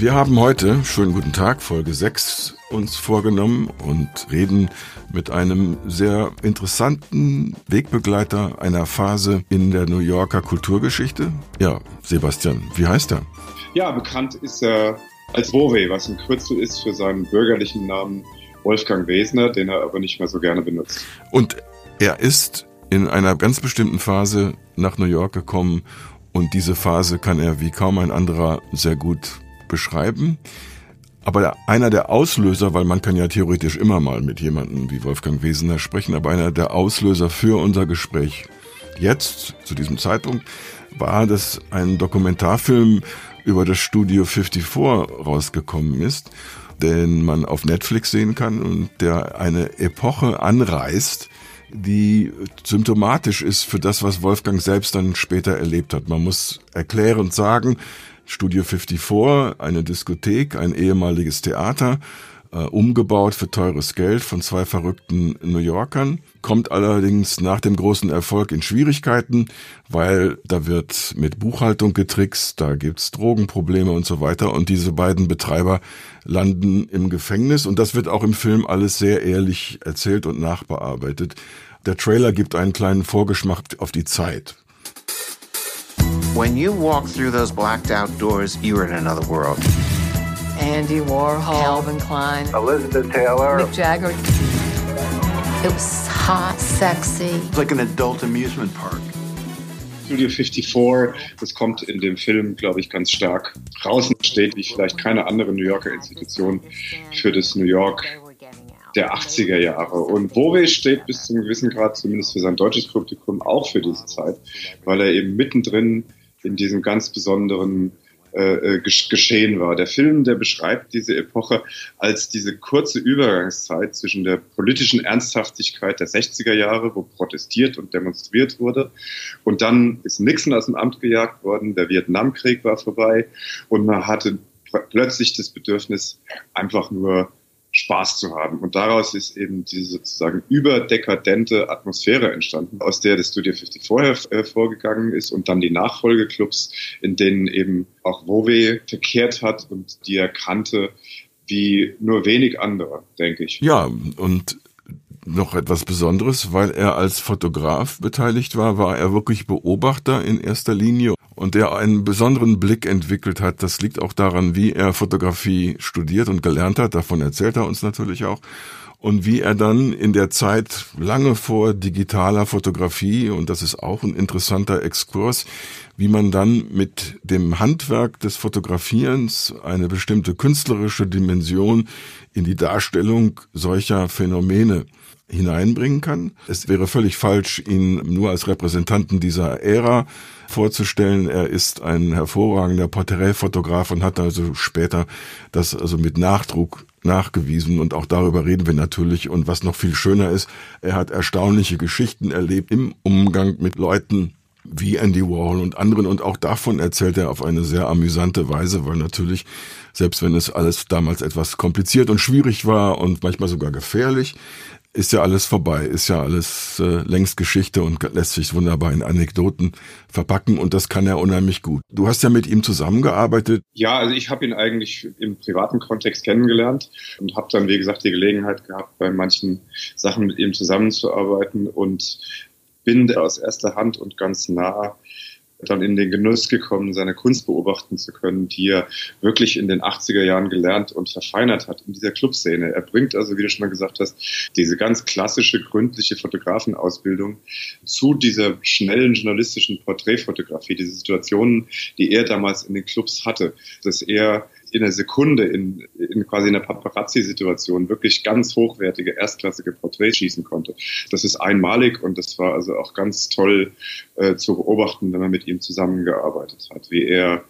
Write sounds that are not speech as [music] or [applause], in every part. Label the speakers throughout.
Speaker 1: Wir haben heute, schönen guten Tag, Folge 6 uns vorgenommen und reden mit einem sehr interessanten Wegbegleiter einer Phase in der New Yorker Kulturgeschichte. Ja, Sebastian, wie heißt er?
Speaker 2: Ja, bekannt ist er als Wowe, was ein Kürzel ist für seinen bürgerlichen Namen Wolfgang Wesner, den er aber nicht mehr so gerne benutzt.
Speaker 1: Und er ist in einer ganz bestimmten Phase nach New York gekommen und diese Phase kann er wie kaum ein anderer sehr gut beschreiben. Aber einer der Auslöser, weil man kann ja theoretisch immer mal mit jemandem wie Wolfgang Wesener sprechen, aber einer der Auslöser für unser Gespräch jetzt, zu diesem Zeitpunkt, war, dass ein Dokumentarfilm über das Studio 54 rausgekommen ist, den man auf Netflix sehen kann und der eine Epoche anreißt, die symptomatisch ist für das, was Wolfgang selbst dann später erlebt hat. Man muss erklärend sagen, Studio 54, eine Diskothek, ein ehemaliges Theater, äh, umgebaut für teures Geld von zwei verrückten New Yorkern, kommt allerdings nach dem großen Erfolg in Schwierigkeiten, weil da wird mit Buchhaltung getrickst, da gibt's Drogenprobleme und so weiter und diese beiden Betreiber landen im Gefängnis und das wird auch im Film alles sehr ehrlich erzählt und nachbearbeitet. Der Trailer gibt einen kleinen Vorgeschmack auf die Zeit.
Speaker 3: When you walk through those blacked out doors, you're in another world.
Speaker 4: Andy Warhol, Calvin Klein,
Speaker 5: Elizabeth Taylor,
Speaker 4: Mick Jagger. It was hot, sexy.
Speaker 5: It's like an adult amusement park.
Speaker 2: Studio 54, das kommt in dem Film, glaube ich, ganz stark raus und steht wie vielleicht keine andere New Yorker Institution für das New York der 80er Jahre. Und Bowe steht bis zum gewissen Grad, zumindest für sein deutsches Publikum, auch für diese Zeit, weil er eben mittendrin in diesem ganz besonderen äh, äh geschehen war. Der Film, der beschreibt diese Epoche als diese kurze Übergangszeit zwischen der politischen Ernsthaftigkeit der 60er Jahre, wo protestiert und demonstriert wurde, und dann ist Nixon aus dem Amt gejagt worden, der Vietnamkrieg war vorbei und man hatte plötzlich das Bedürfnis, einfach nur Spaß zu haben. Und daraus ist eben diese sozusagen überdekadente Atmosphäre entstanden, aus der das Studio 50 vorher hervorgegangen ist und dann die Nachfolgeclubs, in denen eben auch Wowe verkehrt hat und die er kannte wie nur wenig andere, denke ich.
Speaker 1: Ja, und noch etwas Besonderes, weil er als Fotograf beteiligt war, war er wirklich Beobachter in erster Linie und der einen besonderen Blick entwickelt hat. Das liegt auch daran, wie er Fotografie studiert und gelernt hat. Davon erzählt er uns natürlich auch. Und wie er dann in der Zeit lange vor digitaler Fotografie, und das ist auch ein interessanter Exkurs, wie man dann mit dem Handwerk des Fotografierens eine bestimmte künstlerische Dimension in die Darstellung solcher Phänomene hineinbringen kann. Es wäre völlig falsch, ihn nur als Repräsentanten dieser Ära vorzustellen. Er ist ein hervorragender Porträtfotograf und hat also später das also mit Nachdruck nachgewiesen und auch darüber reden wir natürlich. Und was noch viel schöner ist, er hat erstaunliche Geschichten erlebt im Umgang mit Leuten, wie Andy Warhol und anderen und auch davon erzählt er auf eine sehr amüsante Weise, weil natürlich, selbst wenn es alles damals etwas kompliziert und schwierig war und manchmal sogar gefährlich, ist ja alles vorbei, ist ja alles äh, längst Geschichte und lässt sich wunderbar in Anekdoten verpacken und das kann er unheimlich gut. Du hast ja mit ihm zusammengearbeitet.
Speaker 2: Ja, also ich habe ihn eigentlich im privaten Kontext kennengelernt und habe dann, wie gesagt, die Gelegenheit gehabt, bei manchen Sachen mit ihm zusammenzuarbeiten und bin aus erster Hand und ganz nah dann in den Genuss gekommen, seine Kunst beobachten zu können, die er wirklich in den 80er Jahren gelernt und verfeinert hat in dieser Clubszene. Er bringt also, wie du schon mal gesagt hast, diese ganz klassische, gründliche Fotografenausbildung zu dieser schnellen journalistischen Porträtfotografie, diese Situationen, die er damals in den Clubs hatte, dass er in einer Sekunde in, in quasi einer Paparazzi-Situation wirklich ganz hochwertige, erstklassige Porträts schießen konnte. Das ist einmalig und das war also auch ganz toll äh, zu beobachten, wenn man mit ihm zusammengearbeitet hat, wie er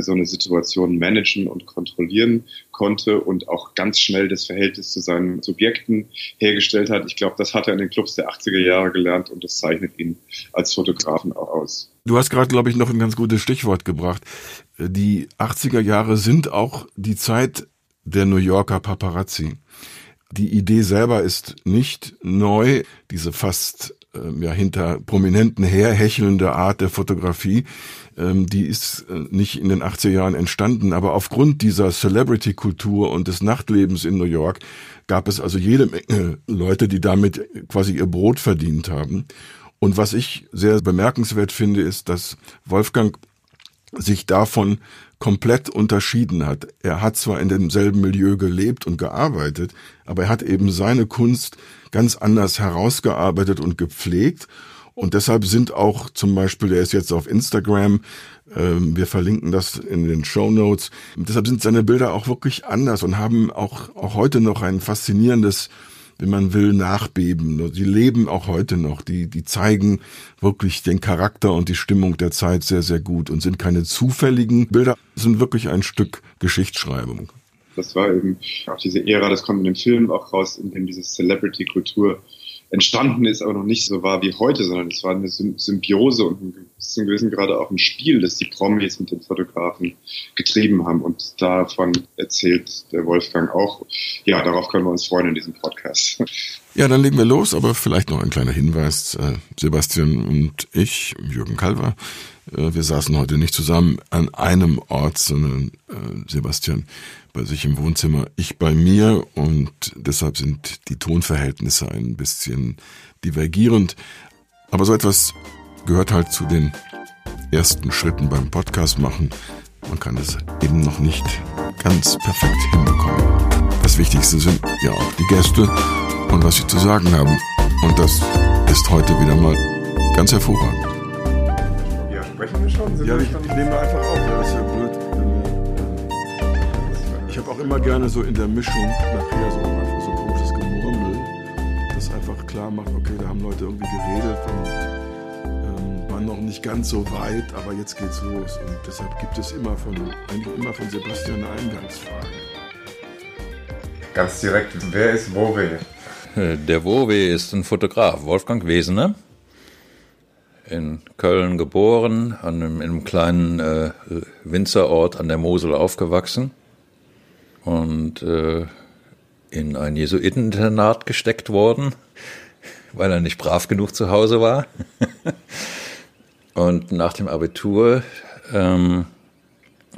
Speaker 2: so eine Situation managen und kontrollieren konnte und auch ganz schnell das Verhältnis zu seinen Subjekten hergestellt hat. Ich glaube, das hat er in den Clubs der 80er Jahre gelernt und das zeichnet ihn als Fotografen auch aus.
Speaker 1: Du hast gerade, glaube ich, noch ein ganz gutes Stichwort gebracht. Die 80er Jahre sind auch die Zeit der New Yorker Paparazzi. Die Idee selber ist nicht neu. Diese fast ähm, ja hinter Prominenten herhechelnde Art der Fotografie, ähm, die ist äh, nicht in den 80er Jahren entstanden, aber aufgrund dieser Celebrity-Kultur und des Nachtlebens in New York gab es also jede Menge Leute, die damit quasi ihr Brot verdient haben. Und was ich sehr bemerkenswert finde, ist, dass Wolfgang sich davon komplett unterschieden hat. Er hat zwar in demselben Milieu gelebt und gearbeitet, aber er hat eben seine Kunst ganz anders herausgearbeitet und gepflegt. Und deshalb sind auch zum Beispiel, der ist jetzt auf Instagram, ähm, wir verlinken das in den Show Notes. Deshalb sind seine Bilder auch wirklich anders und haben auch, auch heute noch ein faszinierendes wenn man will, nachbeben. Sie leben auch heute noch. Die, die zeigen wirklich den Charakter und die Stimmung der Zeit sehr, sehr gut und sind keine zufälligen Bilder, sind wirklich ein Stück Geschichtsschreibung.
Speaker 2: Das war eben auch diese Ära, das kommt in dem Film auch raus, in dem diese Celebrity-Kultur entstanden ist, aber noch nicht so war wie heute, sondern es war eine Symbiose und zum gewissen Grade auch ein Spiel, das die Promis mit den Fotografen getrieben haben. Und davon erzählt der Wolfgang auch. Ja, darauf können wir uns freuen in diesem Podcast.
Speaker 1: Ja, dann legen wir los, aber vielleicht noch ein kleiner Hinweis. Äh, Sebastian und ich, Jürgen Kalver, äh, wir saßen heute nicht zusammen an einem Ort, sondern äh, Sebastian bei sich im Wohnzimmer, ich bei mir und deshalb sind die Tonverhältnisse ein bisschen divergierend. Aber so etwas gehört halt zu den ersten Schritten beim Podcast machen. Man kann es eben noch nicht ganz perfekt hinbekommen. Das Wichtigste sind ja auch die Gäste und was sie zu sagen haben. Und das ist heute wieder mal ganz hervorragend.
Speaker 2: Ja, sprechen wir schon? Sind
Speaker 1: ja,
Speaker 2: wir
Speaker 1: ich,
Speaker 2: schon?
Speaker 1: ich nehme einfach auf, ja, ist ja blöd. Ich habe auch immer gerne so in der Mischung nachher so einfach so komisches Gemurmel, das einfach klar macht, okay, da haben Leute irgendwie geredet und ähm, waren noch nicht ganz so weit, aber jetzt geht's los. Und deshalb gibt es immer von, eigentlich immer von Sebastian eine Eingangsfrage.
Speaker 2: Ganz direkt, wer ist Wowe?
Speaker 6: Der Wowe ist ein Fotograf, Wolfgang Wesener. In Köln geboren, an einem, in einem kleinen äh, Winzerort an der Mosel aufgewachsen und äh, in ein Jesuiteninternat gesteckt worden, [laughs] weil er nicht brav genug zu Hause war. [laughs] und nach dem Abitur ähm,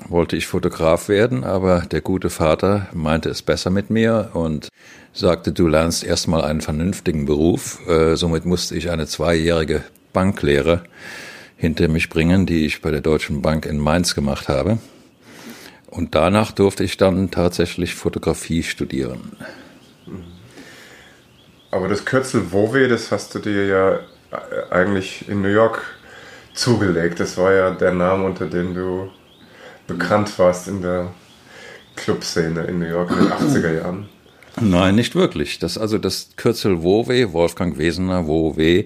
Speaker 6: wollte ich Fotograf werden, aber der gute Vater meinte es besser mit mir und sagte, du lernst erstmal einen vernünftigen Beruf. Äh, somit musste ich eine zweijährige Banklehre hinter mich bringen, die ich bei der Deutschen Bank in Mainz gemacht habe. Und danach durfte ich dann tatsächlich Fotografie studieren.
Speaker 7: Aber das Kürzel Wowe, das hast du dir ja eigentlich in New York zugelegt. Das war ja der Name, unter dem du bekannt warst in der Clubszene in New York in den [clears throat] 80er Jahren.
Speaker 6: Nein, nicht wirklich. Das, also das Kürzel WoW, Wolfgang Wesener, WoW,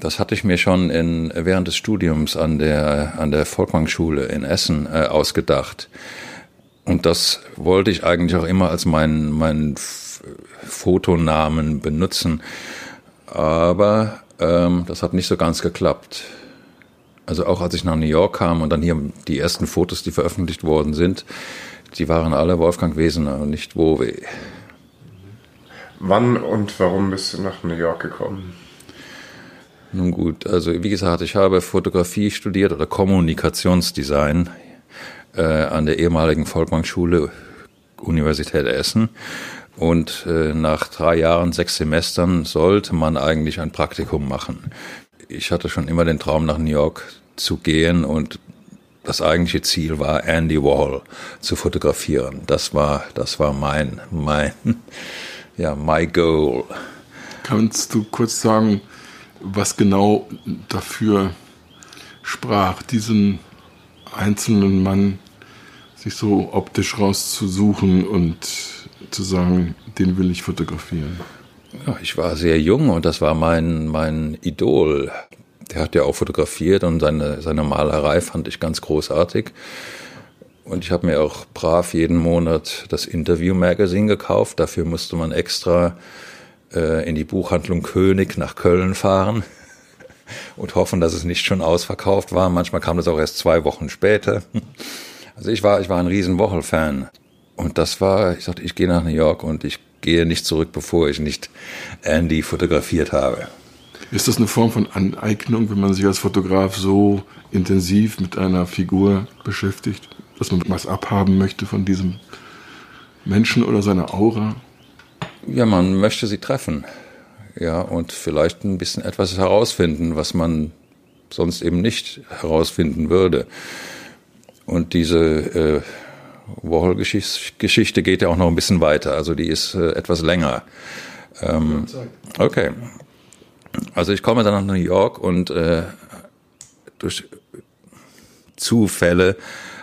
Speaker 6: das hatte ich mir schon in, während des Studiums an der, an der Volkwang-Schule in Essen äh, ausgedacht. Und das wollte ich eigentlich auch immer als meinen mein Fotonamen benutzen. Aber ähm, das hat nicht so ganz geklappt. Also auch als ich nach New York kam und dann hier die ersten Fotos, die veröffentlicht worden sind, die waren alle Wolfgang Wesener und nicht Wowe.
Speaker 7: Wann und warum bist du nach New York gekommen?
Speaker 6: Nun gut, also wie gesagt, ich habe Fotografie studiert oder Kommunikationsdesign äh, an der ehemaligen Volkwang-Schule Universität Essen. Und äh, nach drei Jahren, sechs Semestern sollte man eigentlich ein Praktikum machen. Ich hatte schon immer den Traum, nach New York zu gehen und das eigentliche Ziel war, Andy Warhol zu fotografieren. Das war, das war mein, mein, ja, my goal.
Speaker 1: Kannst du kurz sagen, was genau dafür sprach, diesen einzelnen Mann sich so optisch rauszusuchen und zu sagen, den will ich fotografieren?
Speaker 6: Ja, ich war sehr jung und das war mein, mein Idol. Der hat ja auch fotografiert und seine, seine Malerei fand ich ganz großartig. Und ich habe mir auch brav jeden Monat das Interview Magazine gekauft. Dafür musste man extra äh, in die Buchhandlung König nach Köln fahren [laughs] und hoffen, dass es nicht schon ausverkauft war. Manchmal kam das auch erst zwei Wochen später. [laughs] Also ich war, ich war ein riesen Wochel-Fan. Und das war, ich sagte, ich gehe nach New York und ich gehe nicht zurück, bevor ich nicht Andy fotografiert habe.
Speaker 1: Ist das eine Form von Aneignung, wenn man sich als Fotograf so intensiv mit einer Figur beschäftigt, dass man was abhaben möchte von diesem Menschen oder seiner Aura?
Speaker 6: Ja, man möchte sie treffen. Ja, und vielleicht ein bisschen etwas herausfinden, was man sonst eben nicht herausfinden würde. Und diese äh, Warhol-Geschichte geht ja auch noch ein bisschen weiter. Also die ist äh, etwas länger. Ähm, okay. Also ich komme dann nach New York und äh, durch Zufälle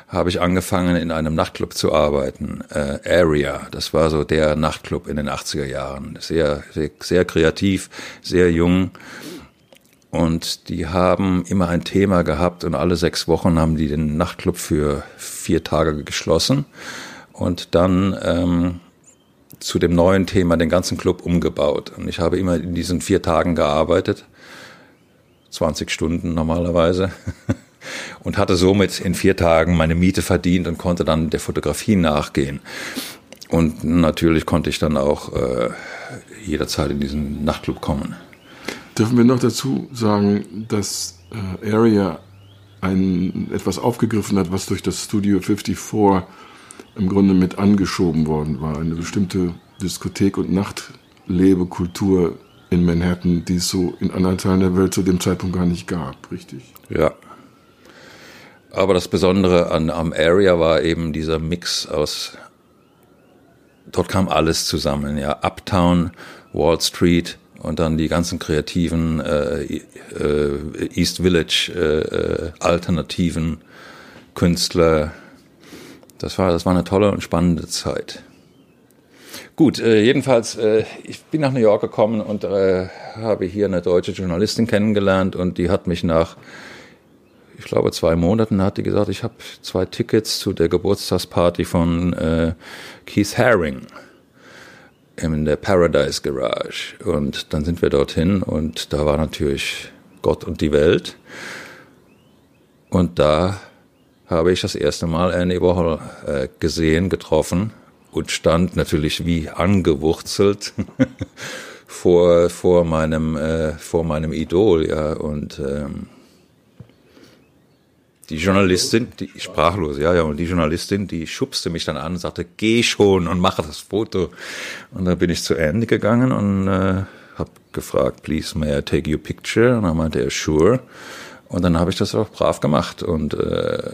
Speaker 6: habe ich angefangen, in einem Nachtclub zu arbeiten. Äh, Area, das war so der Nachtclub in den 80er Jahren. Sehr, sehr, sehr kreativ, sehr jung. Und die haben immer ein Thema gehabt und alle sechs Wochen haben die den Nachtclub für vier Tage geschlossen und dann ähm, zu dem neuen Thema den ganzen Club umgebaut. Und ich habe immer in diesen vier Tagen gearbeitet, 20 Stunden normalerweise, [laughs] und hatte somit in vier Tagen meine Miete verdient und konnte dann der Fotografie nachgehen. Und natürlich konnte ich dann auch äh, jederzeit in diesen Nachtclub kommen.
Speaker 1: Dürfen wir noch dazu sagen, dass äh, Area ein, etwas aufgegriffen hat, was durch das Studio 54 im Grunde mit angeschoben worden war. Eine bestimmte Diskothek- und Nachtlebekultur in Manhattan, die es so in anderen Teilen der Welt zu dem Zeitpunkt gar nicht gab, richtig?
Speaker 6: Ja. Aber das Besondere an, am Area war eben dieser Mix aus, dort kam alles zusammen, ja. Uptown, Wall Street, und dann die ganzen kreativen äh, äh, East Village äh, äh, alternativen Künstler. Das war das war eine tolle und spannende Zeit. Gut, äh, jedenfalls äh, ich bin nach New York gekommen und habe hier eine deutsche Journalistin kennengelernt und die hat mich nach ich glaube zwei Monaten hat die gesagt, ich habe zwei Tickets zu der Geburtstagsparty von äh, Keith Haring in der Paradise Garage. Und dann sind wir dorthin und da war natürlich Gott und die Welt. Und da habe ich das erste Mal Annie Warhol äh, gesehen, getroffen und stand natürlich wie angewurzelt [laughs] vor, vor, meinem, äh, vor meinem Idol. Ja, und ähm, die Journalistin, die sprachlos, ja, ja, und die Journalistin, die schubste mich dann an und sagte, geh schon und mache das Foto. Und dann bin ich zu Andy gegangen und äh, habe gefragt, please, may I take your picture? Und dann meinte er, sure. Und dann habe ich das auch brav gemacht. Und äh,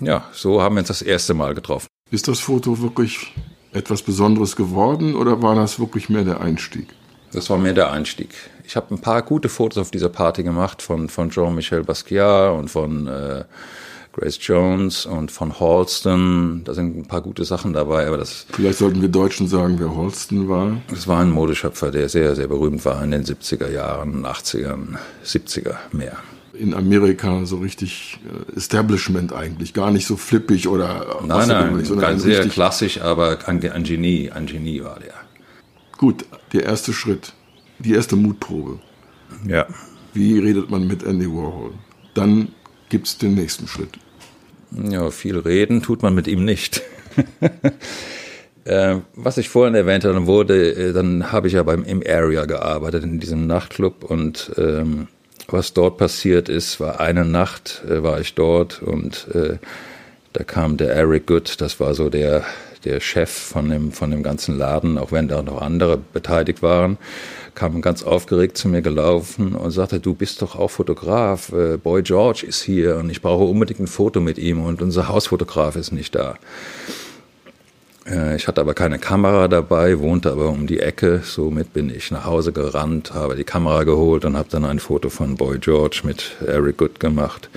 Speaker 6: ja, so haben wir uns das erste Mal getroffen.
Speaker 1: Ist das Foto wirklich etwas Besonderes geworden oder war das wirklich mehr der Einstieg?
Speaker 6: Das war mehr der Einstieg. Ich habe ein paar gute Fotos auf dieser Party gemacht von, von Jean-Michel Basquiat und von äh, Grace Jones und von Halston. Da sind ein paar gute Sachen dabei, aber das.
Speaker 1: Vielleicht sollten wir Deutschen sagen, wer Halston war.
Speaker 6: Das war ein Modeschöpfer, der sehr, sehr berühmt war in den 70er Jahren, 80ern, 70er mehr.
Speaker 1: In Amerika so richtig äh, Establishment eigentlich, gar nicht so flippig oder
Speaker 6: nein, nein, nicht, ganz sehr klassisch, aber ein, ein Genie, ein Genie war der.
Speaker 1: Gut, der erste Schritt, die erste Mutprobe.
Speaker 6: Ja.
Speaker 1: Wie redet man mit Andy Warhol? Dann gibt es den nächsten Schritt.
Speaker 6: Ja, viel reden tut man mit ihm nicht. [laughs] äh, was ich vorhin erwähnt habe, wurde, äh, dann habe ich ja beim im Area gearbeitet in diesem Nachtclub und ähm, was dort passiert ist, war eine Nacht äh, war ich dort und äh, da kam der Eric Good, das war so der der Chef von dem, von dem ganzen Laden, auch wenn da noch andere beteiligt waren, kam ganz aufgeregt zu mir gelaufen und sagte, du bist doch auch Fotograf, äh, Boy George ist hier und ich brauche unbedingt ein Foto mit ihm und unser Hausfotograf ist nicht da. Äh, ich hatte aber keine Kamera dabei, wohnte aber um die Ecke. Somit bin ich nach Hause gerannt, habe die Kamera geholt und habe dann ein Foto von Boy George mit Eric Good gemacht.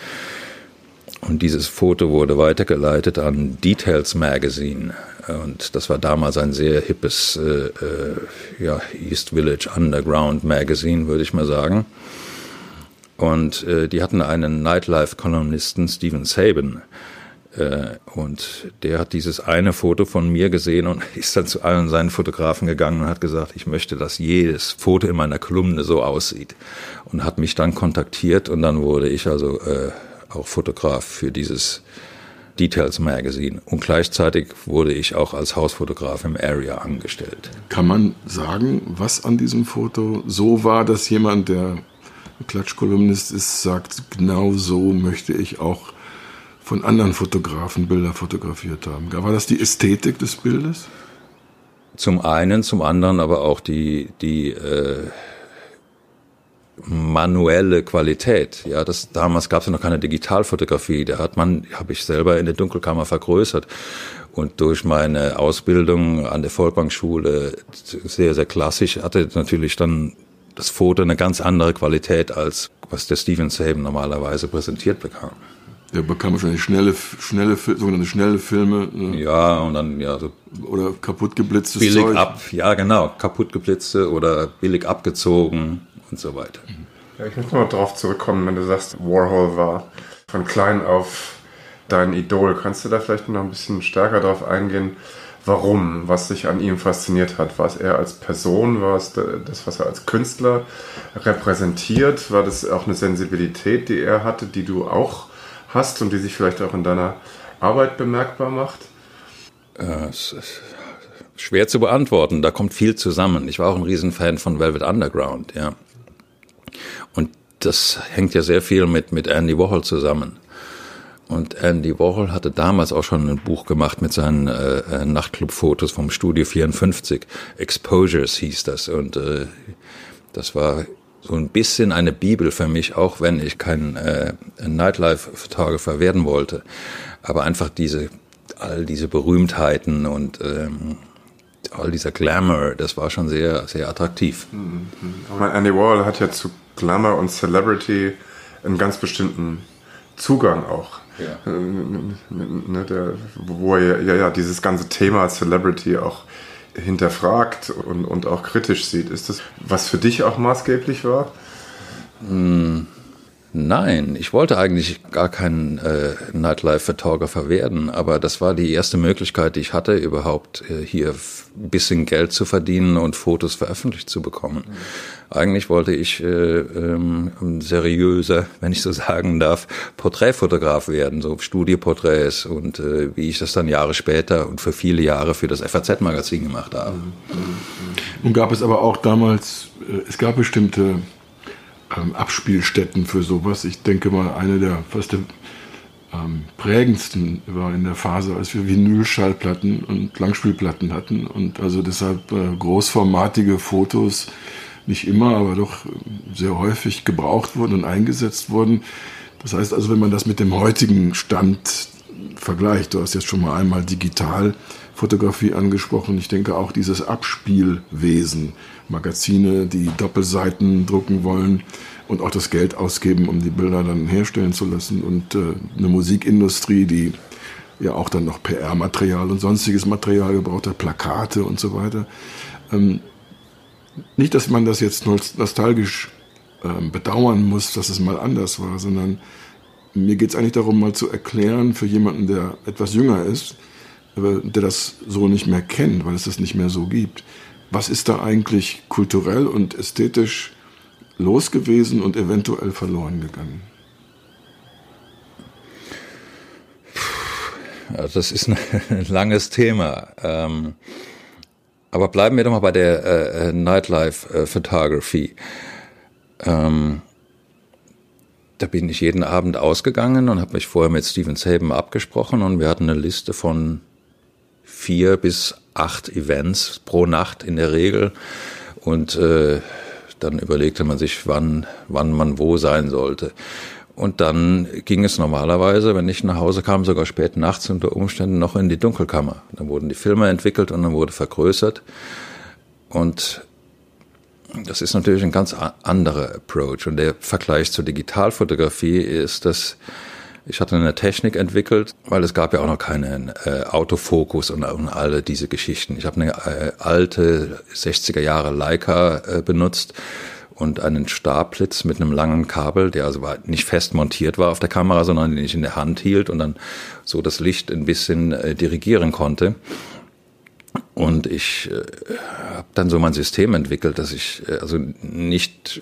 Speaker 6: Und dieses Foto wurde weitergeleitet an Details Magazine. Und das war damals ein sehr hippes äh, äh, ja, East Village Underground Magazine, würde ich mal sagen. Und äh, die hatten einen Nightlife-Kolumnisten, Steven Saban. Äh, und der hat dieses eine Foto von mir gesehen und [laughs] ist dann zu allen seinen Fotografen gegangen und hat gesagt, ich möchte, dass jedes Foto in meiner Kolumne so aussieht. Und hat mich dann kontaktiert und dann wurde ich also äh, auch Fotograf für dieses Details Magazine. Und gleichzeitig wurde ich auch als Hausfotograf im Area angestellt.
Speaker 1: Kann man sagen, was an diesem Foto so war, dass jemand, der Klatschkolumnist ist, sagt, genau so möchte ich auch von anderen Fotografen Bilder fotografiert haben. War das die Ästhetik des Bildes?
Speaker 6: Zum einen, zum anderen aber auch die, die äh, manuelle Qualität. Ja, das damals gab es ja noch keine Digitalfotografie. Da hat man, habe ich selber in der Dunkelkammer vergrößert und durch meine Ausbildung an der Volkbankschule sehr sehr klassisch hatte natürlich dann das Foto eine ganz andere Qualität als was der Steven Saban normalerweise präsentiert bekam.
Speaker 1: Der bekam wahrscheinlich schnelle, schnelle, sogenannte schnelle Filme.
Speaker 6: Ne? Ja, und dann, ja, so.
Speaker 1: Oder kaputt geblitztes
Speaker 6: Billig
Speaker 1: Zeug.
Speaker 6: ab, ja, genau. Kaputt geblitzte oder billig abgezogen und so weiter.
Speaker 7: Ja, ich möchte mal drauf zurückkommen, wenn du sagst, Warhol war von klein auf dein Idol. Kannst du da vielleicht noch ein bisschen stärker drauf eingehen, warum, was dich an ihm fasziniert hat? War es er als Person? War es das, was er als Künstler repräsentiert? War das auch eine Sensibilität, die er hatte, die du auch hast und die sich vielleicht auch in deiner Arbeit bemerkbar macht?
Speaker 6: Äh, schwer zu beantworten. Da kommt viel zusammen. Ich war auch ein Riesenfan von Velvet Underground, ja. Und das hängt ja sehr viel mit, mit Andy Warhol zusammen. Und Andy Warhol hatte damals auch schon ein Buch gemacht mit seinen äh, äh Nachtclub-Fotos vom Studio 54. Exposures hieß das. Und äh, das war so ein bisschen eine Bibel für mich, auch wenn ich kein äh, Nightlife-Photographer werden wollte. Aber einfach diese, all diese Berühmtheiten und ähm, all dieser Glamour, das war schon sehr, sehr attraktiv. Mhm.
Speaker 7: Andy Warhol hat ja zu Glamour und Celebrity einen ganz bestimmten Zugang auch. Ja. Ne, der, wo er ja, ja dieses ganze Thema Celebrity auch hinterfragt und, und auch kritisch sieht. Ist das, was für dich auch maßgeblich war?
Speaker 6: Hm, Nein, ich wollte eigentlich gar kein äh, Nightlife-Photographer werden, aber das war die erste Möglichkeit, die ich hatte, überhaupt äh, hier ein bisschen Geld zu verdienen und Fotos veröffentlicht zu bekommen. Mhm. Eigentlich wollte ich äh, ähm, seriöser, wenn ich so sagen darf, Porträtfotograf werden, so Studioporträts und äh, wie ich das dann Jahre später und für viele Jahre für das FAZ-Magazin gemacht habe.
Speaker 1: Und gab es aber auch damals, äh, es gab bestimmte ähm, Abspielstätten für sowas. Ich denke mal, eine der fast der, ähm, prägendsten war in der Phase, als wir Vinylschallplatten und Langspielplatten hatten und also deshalb äh, großformatige Fotos nicht immer, aber doch sehr häufig gebraucht wurden und eingesetzt wurden. Das heißt also, wenn man das mit dem heutigen Stand vergleicht, du hast jetzt schon mal einmal Digitalfotografie angesprochen, ich denke auch dieses Abspielwesen, Magazine, die Doppelseiten drucken wollen und auch das Geld ausgeben, um die Bilder dann herstellen zu lassen und äh, eine Musikindustrie, die ja auch dann noch PR-Material und sonstiges Material gebraucht hat, Plakate und so weiter. Ähm, nicht, dass man das jetzt nostalgisch ähm, bedauern muss, dass es mal anders war, sondern mir geht es eigentlich darum, mal zu erklären für jemanden, der etwas jünger ist, der das so nicht mehr kennt, weil es das nicht mehr so gibt. Was ist da eigentlich kulturell und ästhetisch los gewesen und eventuell verloren gegangen?
Speaker 6: Ja, das ist [laughs] ein langes Thema. Ähm, aber bleiben wir doch mal bei der äh, Nightlife äh, Photography. Ähm, da bin ich jeden Abend ausgegangen und habe mich vorher mit Steven Saban abgesprochen und wir hatten eine Liste von vier bis acht Events pro Nacht in der Regel und äh, dann überlegte man sich, wann, wann man wo sein sollte. Und dann ging es normalerweise, wenn ich nach Hause kam, sogar spät nachts unter Umständen noch in die Dunkelkammer. Dann wurden die Filme entwickelt und dann wurde vergrößert. Und das ist natürlich ein ganz anderer Approach. Und der Vergleich zur Digitalfotografie ist, dass ich hatte eine Technik entwickelt, weil es gab ja auch noch keinen äh, Autofokus und, und alle diese Geschichten. Ich habe eine äh, alte 60er Jahre Leica äh, benutzt und einen Stabblitz mit einem langen Kabel, der also nicht fest montiert war auf der Kamera, sondern den ich in der Hand hielt und dann so das Licht ein bisschen äh, dirigieren konnte. Und ich äh, habe dann so mein System entwickelt, dass ich äh, also nicht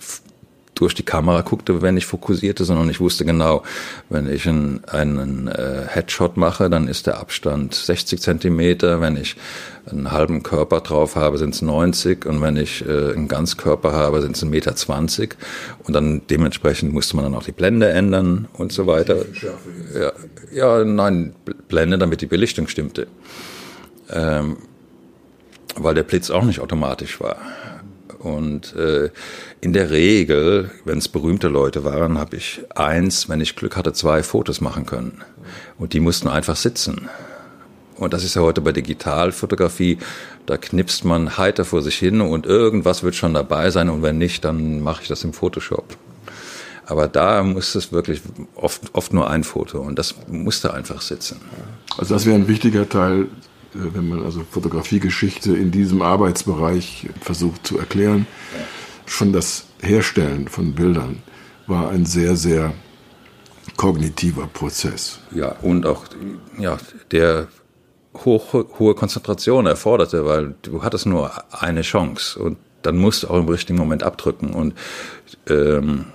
Speaker 6: durch die Kamera guckte, wenn ich fokussierte, sondern ich wusste genau, wenn ich einen, einen äh, Headshot mache, dann ist der Abstand 60 Zentimeter. Wenn ich einen halben Körper drauf habe, sind es 90 und wenn ich äh, einen Ganzkörper habe, sind es 1,20 Meter. 20. Und dann dementsprechend musste man dann auch die Blende ändern und so weiter. Ja, ja nein, Blende, damit die Belichtung stimmte. Ähm, weil der Blitz auch nicht automatisch war. Und äh, in der Regel, wenn es berühmte Leute waren, habe ich eins, wenn ich Glück hatte, zwei Fotos machen können. Und die mussten einfach sitzen. Und das ist ja heute bei Digitalfotografie, da knipst man heiter vor sich hin und irgendwas wird schon dabei sein und wenn nicht, dann mache ich das im Photoshop. Aber da muss es wirklich oft, oft nur ein Foto und das musste einfach sitzen.
Speaker 1: Also das wäre ein wichtiger Teil wenn man also Fotografiegeschichte in diesem Arbeitsbereich versucht zu erklären. Schon das Herstellen von Bildern war ein sehr, sehr kognitiver Prozess.
Speaker 6: Ja, und auch ja, der hoch, hohe Konzentration erforderte, weil du hattest nur eine Chance und dann musst du auch im richtigen Moment abdrücken und ähm,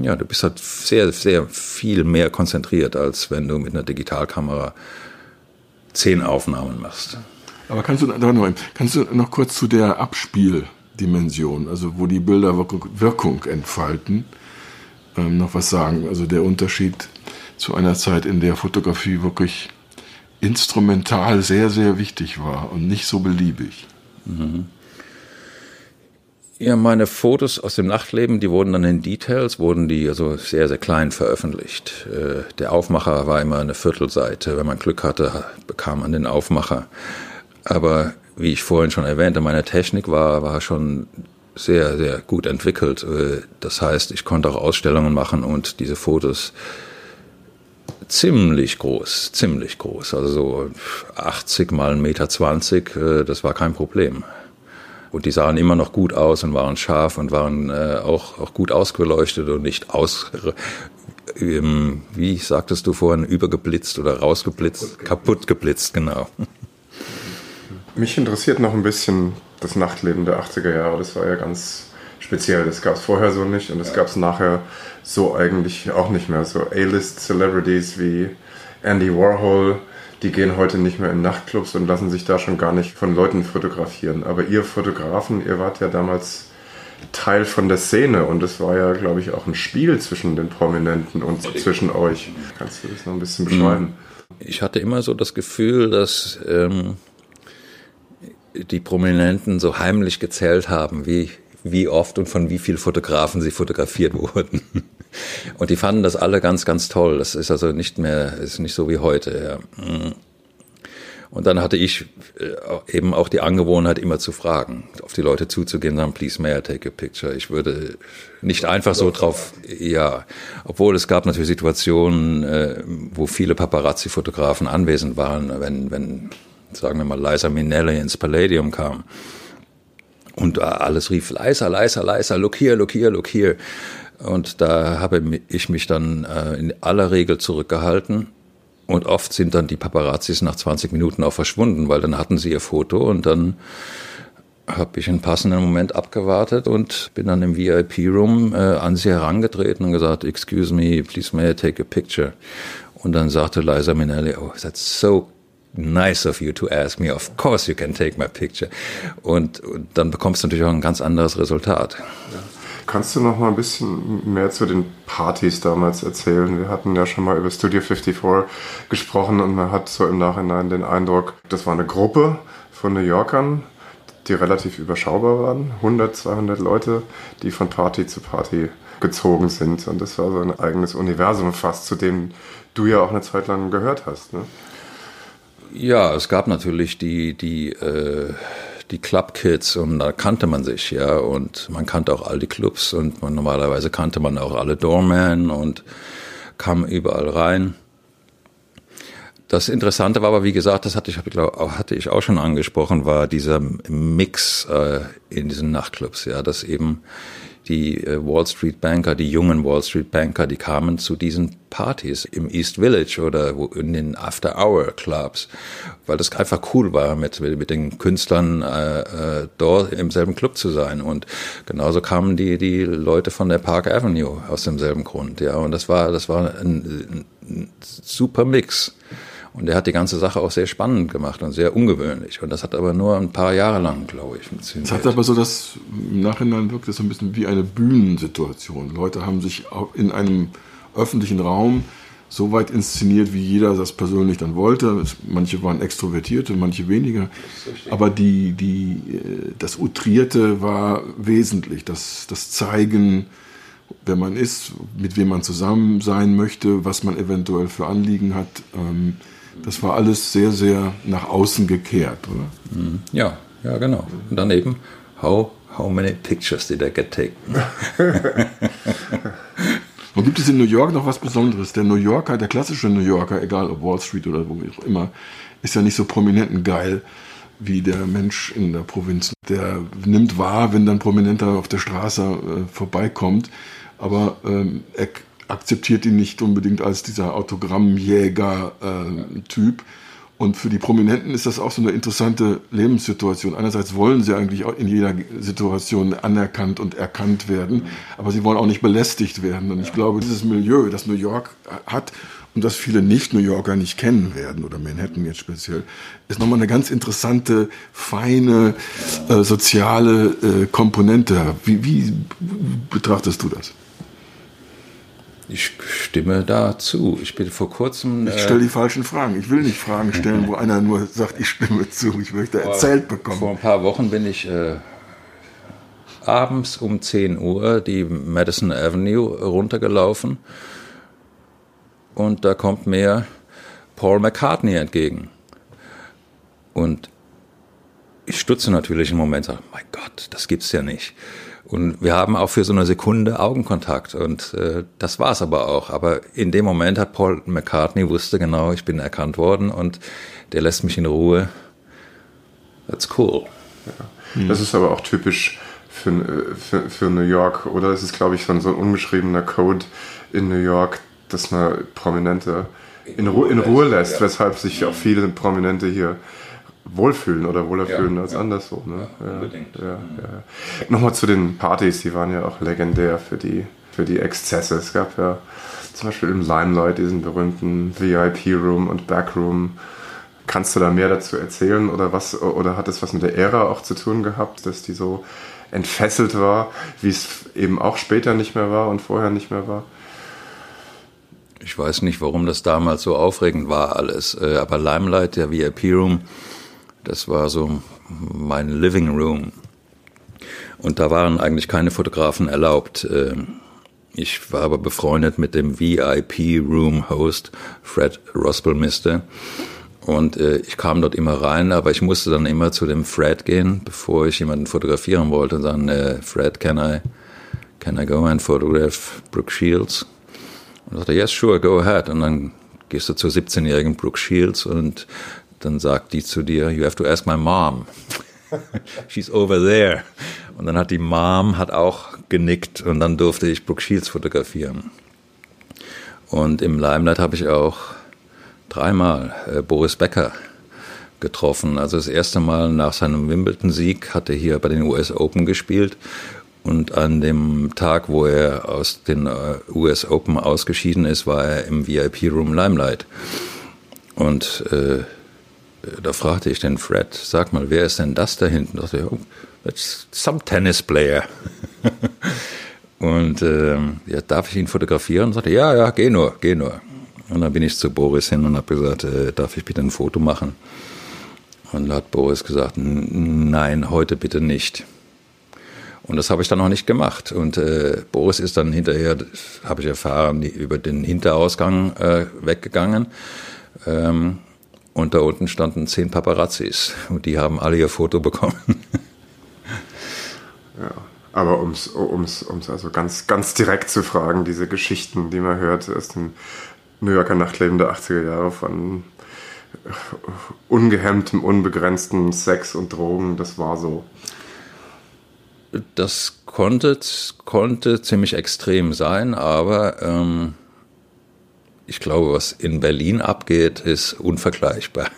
Speaker 6: ja, du bist halt sehr, sehr viel mehr konzentriert, als wenn du mit einer Digitalkamera zehn Aufnahmen machst.
Speaker 1: Aber kannst du, noch, kannst du noch kurz zu der Abspieldimension, also wo die Bilder Wirkung entfalten, ähm, noch was sagen? Also der Unterschied zu einer Zeit, in der Fotografie wirklich instrumental sehr, sehr wichtig war und nicht so beliebig. Mhm.
Speaker 6: Ja, meine Fotos aus dem Nachtleben, die wurden dann in Details, wurden die also sehr, sehr klein veröffentlicht. Äh, der Aufmacher war immer eine Viertelseite. Wenn man Glück hatte, bekam man den Aufmacher. Aber wie ich vorhin schon erwähnte, meine Technik war, war schon sehr, sehr gut entwickelt. Äh, das heißt, ich konnte auch Ausstellungen machen und diese Fotos ziemlich groß, ziemlich groß. Also so 80 mal 1,20 Meter, 20, äh, das war kein Problem. Und die sahen immer noch gut aus und waren scharf und waren äh, auch, auch gut ausgeleuchtet und nicht aus, ähm, wie sagtest du vorhin, übergeblitzt oder rausgeblitzt, kaputt geblitzt, genau.
Speaker 7: Mich interessiert noch ein bisschen das Nachtleben der 80er Jahre. Das war ja ganz speziell. Das gab es vorher so nicht und das gab es nachher so eigentlich auch nicht mehr. So A-List-Celebrities wie Andy Warhol, die gehen heute nicht mehr in Nachtclubs und lassen sich da schon gar nicht von Leuten fotografieren. Aber ihr Fotografen, ihr wart ja damals Teil von der Szene und es war ja, glaube ich, auch ein Spiel zwischen den Prominenten und zwischen euch. Kannst du das noch ein bisschen beschreiben?
Speaker 6: Ich hatte immer so das Gefühl, dass ähm, die Prominenten so heimlich gezählt haben, wie, wie oft und von wie vielen Fotografen sie fotografiert wurden. Und die fanden das alle ganz, ganz toll. Das ist also nicht mehr, ist nicht so wie heute. Ja. Mm. Und dann hatte ich äh, eben auch die Angewohnheit, immer zu fragen, auf die Leute zuzugehen, sagen, please may I take a picture. Ich würde nicht einfach so drauf, ja, obwohl es gab natürlich Situationen, äh, wo viele Paparazzi-Fotografen anwesend waren, wenn, wenn, sagen wir mal, Liza Minnelli ins Palladium kam. Und alles rief, leiser, leiser, leiser, look here, look here, look here. Und da habe ich mich dann äh, in aller Regel zurückgehalten. Und oft sind dann die Paparazzis nach 20 Minuten auch verschwunden, weil dann hatten sie ihr Foto und dann habe ich einen passenden Moment abgewartet und bin dann im VIP-Room äh, an sie herangetreten und gesagt, excuse me, please may I take a picture? Und dann sagte Liza Minnelli, oh, that's so nice of you to ask me. Of course you can take my picture. Und, und dann bekommst du natürlich auch ein ganz anderes Resultat. Ja.
Speaker 7: Kannst du noch mal ein bisschen mehr zu den Partys damals erzählen? Wir hatten ja schon mal über Studio 54 gesprochen und man hat so im Nachhinein den Eindruck, das war eine Gruppe von New Yorkern, die relativ überschaubar waren. 100, 200 Leute, die von Party zu Party gezogen sind. Und das war so ein eigenes Universum fast, zu dem du ja auch eine Zeit lang gehört hast. Ne?
Speaker 6: Ja, es gab natürlich die, die äh die Club Kids und da kannte man sich, ja, und man kannte auch all die Clubs und man, normalerweise kannte man auch alle Doormen und kam überall rein. Das Interessante war aber, wie gesagt, das hatte ich, hatte ich auch schon angesprochen, war dieser Mix äh, in diesen Nachtclubs, ja, dass eben die äh, Wall Street Banker, die jungen Wall Street Banker, die kamen zu diesen Partys im East Village oder in den After Hour Clubs, weil das einfach cool war, mit, mit den Künstlern äh, äh, dort im selben Club zu sein. Und genauso kamen die, die Leute von der Park Avenue aus demselben Grund. Ja, und das war, das war ein, ein super Mix. Und er hat die ganze Sache auch sehr spannend gemacht und sehr ungewöhnlich. Und das hat aber nur ein paar Jahre lang, glaube ich,
Speaker 1: funktioniert. Es hat aber so, dass im Nachhinein wirkt es so ein bisschen wie eine Bühnensituation. Leute haben sich in einem öffentlichen Raum so weit inszeniert, wie jeder das persönlich dann wollte. Manche waren extrovertierte, manche weniger. Aber die, die, äh, das Utrierte war wesentlich. Das, das Zeigen, wer man ist, mit wem man zusammen sein möchte, was man eventuell für Anliegen hat. Ähm, das war alles sehr, sehr nach außen gekehrt, oder?
Speaker 6: Mhm. Ja, ja, genau. Und dann eben, how, how many pictures did I get taken? [laughs]
Speaker 1: Und gibt es in New York noch was Besonderes? Der New Yorker, der klassische New Yorker, egal ob Wall Street oder wo auch immer, ist ja nicht so prominent und geil wie der Mensch in der Provinz. Der nimmt wahr, wenn dann Prominenter auf der Straße äh, vorbeikommt, aber ähm, er akzeptiert ihn nicht unbedingt als dieser Autogrammjäger-Typ. Äh, und für die Prominenten ist das auch so eine interessante Lebenssituation. Einerseits wollen sie eigentlich auch in jeder Situation anerkannt und erkannt werden, aber sie wollen auch nicht belästigt werden. Und ich glaube, dieses Milieu, das New York hat und das viele Nicht-New Yorker nicht kennen werden, oder Manhattan jetzt speziell, ist nochmal eine ganz interessante, feine, äh, soziale äh, Komponente. Wie, wie betrachtest du das?
Speaker 6: Ich stimme dazu. Ich bin vor kurzem.
Speaker 1: Ich stelle die falschen Fragen. Ich will nicht Fragen stellen, wo einer nur sagt, ich stimme zu. Ich möchte erzählt bekommen.
Speaker 6: Vor ein paar Wochen bin ich äh, abends um 10 Uhr die Madison Avenue runtergelaufen und da kommt mir Paul McCartney entgegen. Und ich stutze natürlich im Moment, sage, mein Gott, das gibt's ja nicht. Und wir haben auch für so eine Sekunde Augenkontakt und äh, das war's aber auch. Aber in dem Moment hat Paul McCartney wusste genau, ich bin erkannt worden und der lässt mich in Ruhe. That's cool.
Speaker 7: Ja. Das ist aber auch typisch für, für, für New York, oder? Es ist, glaube ich, so ein, so ein unbeschriebener Code in New York, dass man Prominente in, Ruhe, in Ruhe lässt, ja. weshalb sich auch viele Prominente hier wohlfühlen oder wohler ja, fühlen als ja. anderswo. Ne? Ja, unbedingt. Ja, ja. Nochmal zu den Partys, die waren ja auch legendär für die, für die Exzesse. Es gab ja zum Beispiel im Limelight diesen berühmten VIP-Room und Backroom. Kannst du da mehr dazu erzählen oder was oder hat es was mit der Ära auch zu tun gehabt, dass die so entfesselt war, wie es eben auch später nicht mehr war und vorher nicht mehr war?
Speaker 6: Ich weiß nicht, warum das damals so aufregend war alles, äh, aber Limelight, der VIP Room, das war so mein Living Room. Und da waren eigentlich keine Fotografen erlaubt. Ähm, ich war aber befreundet mit dem VIP-Room-Host Fred Rospelmister. Und äh, ich kam dort immer rein, aber ich musste dann immer zu dem Fred gehen, bevor ich jemanden fotografieren wollte. Und dann, äh, Fred, can I, can I go and photograph Brooke Shields? Und ich sagte, yes, sure, go ahead. Und dann gehst du zur 17-jährigen Brooke Shields und dann sagt die zu dir, you have to ask my mom. [laughs] She's over there. Und dann hat die Mom hat auch genickt und dann durfte ich Brooke Shields fotografieren. Und im Limelight habe ich auch dreimal äh, Boris Becker getroffen. Also das erste Mal nach seinem Wimbledon-Sieg hat er hier bei den US Open gespielt. Und an dem Tag, wo er aus den äh, US Open ausgeschieden ist, war er im VIP-Room Limelight. Und äh, da fragte ich den Fred, sag mal, wer ist denn das da hinten? Da dachte ich, oh, that's some tennis player. [laughs] und ähm, ja, darf ich ihn fotografieren? Und sagte, ja, ja, geh nur, geh nur. Und dann bin ich zu Boris hin und habe gesagt, äh, darf ich bitte ein Foto machen? Und da hat Boris gesagt, nein, heute bitte nicht. Und das habe ich dann noch nicht gemacht. Und äh, Boris ist dann hinterher, habe ich erfahren, über den Hinterausgang äh, weggegangen. Ähm, und da unten standen zehn Paparazzis und die haben alle ihr Foto bekommen.
Speaker 7: Ja, aber um es um's, um's also ganz, ganz direkt zu fragen, diese Geschichten, die man hört aus dem New Yorker Nachtleben der 80er Jahre von ungehemmtem, unbegrenzten Sex und Drogen, das war so.
Speaker 6: Das konnte, konnte ziemlich extrem sein, aber ähm, ich glaube, was in Berlin abgeht, ist unvergleichbar.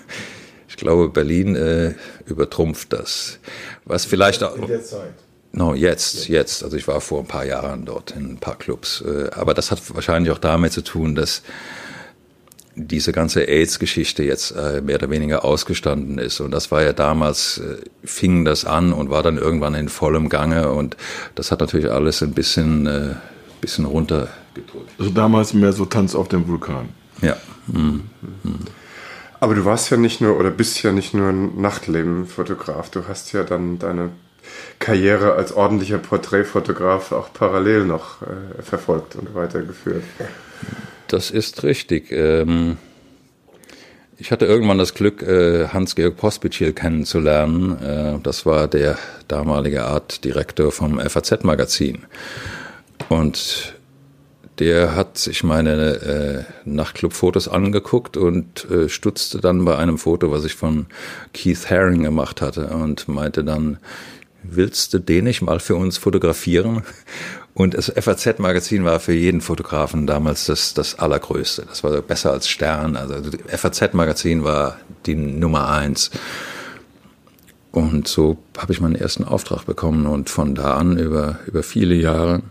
Speaker 6: Ich glaube, Berlin äh, übertrumpft das. Was vielleicht auch.
Speaker 1: In der Zeit.
Speaker 6: No, jetzt, jetzt. Also ich war vor ein paar Jahren dort in ein paar Clubs. Äh, aber das hat wahrscheinlich auch damit zu tun, dass diese ganze AIDS-Geschichte jetzt äh, mehr oder weniger ausgestanden ist. Und das war ja damals, äh, fing das an und war dann irgendwann in vollem Gange. Und das hat natürlich alles ein bisschen, bisschen runtergedrückt.
Speaker 1: Also damals mehr so Tanz auf dem Vulkan.
Speaker 6: Ja. Mhm.
Speaker 7: Mhm. Aber du warst ja nicht nur oder bist ja nicht nur ein Nachtlebenfotograf. Du hast ja dann deine Karriere als ordentlicher Porträtfotograf auch parallel noch äh, verfolgt und weitergeführt.
Speaker 6: Das ist richtig. Ähm, ich hatte irgendwann das Glück, äh, Hans-Georg Pospischil kennenzulernen. Äh, das war der damalige Artdirektor vom FAZ-Magazin. Und der hat sich meine äh, Nachtclub-Fotos angeguckt und äh, stutzte dann bei einem Foto, was ich von Keith Haring gemacht hatte und meinte dann, willst du den nicht mal für uns fotografieren? Und das FAZ-Magazin war für jeden Fotografen damals das, das Allergrößte. Das war besser als Stern. Also FAZ-Magazin war die Nummer eins. Und so habe ich meinen ersten Auftrag bekommen und von da an über, über viele Jahre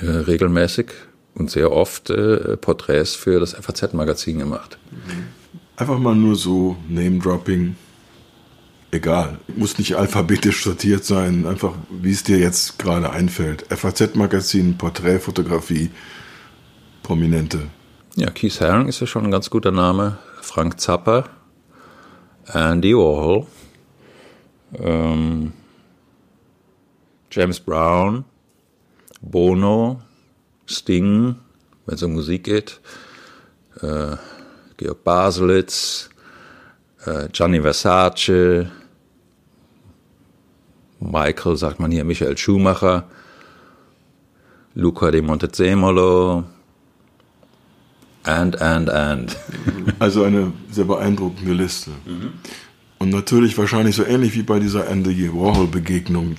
Speaker 6: äh, regelmäßig und sehr oft äh, Porträts für das FAZ-Magazin gemacht.
Speaker 1: Einfach mal nur so Name-Dropping egal. Muss nicht alphabetisch sortiert sein, einfach wie es dir jetzt gerade einfällt. FAZ-Magazin, Porträtfotografie, Prominente.
Speaker 6: Ja, Keith Haring ist ja schon ein ganz guter Name. Frank Zappa, Andy Warhol, ähm, James Brown, Bono, Sting, wenn es um Musik geht, äh, Georg Baselitz, äh, Gianni Versace, Michael, sagt man hier, Michael Schumacher, Luca de Montezemolo, and, and, and.
Speaker 1: Also eine sehr beeindruckende Liste. Mhm. Und natürlich wahrscheinlich so ähnlich wie bei dieser Andy Warhol-Begegnung äh,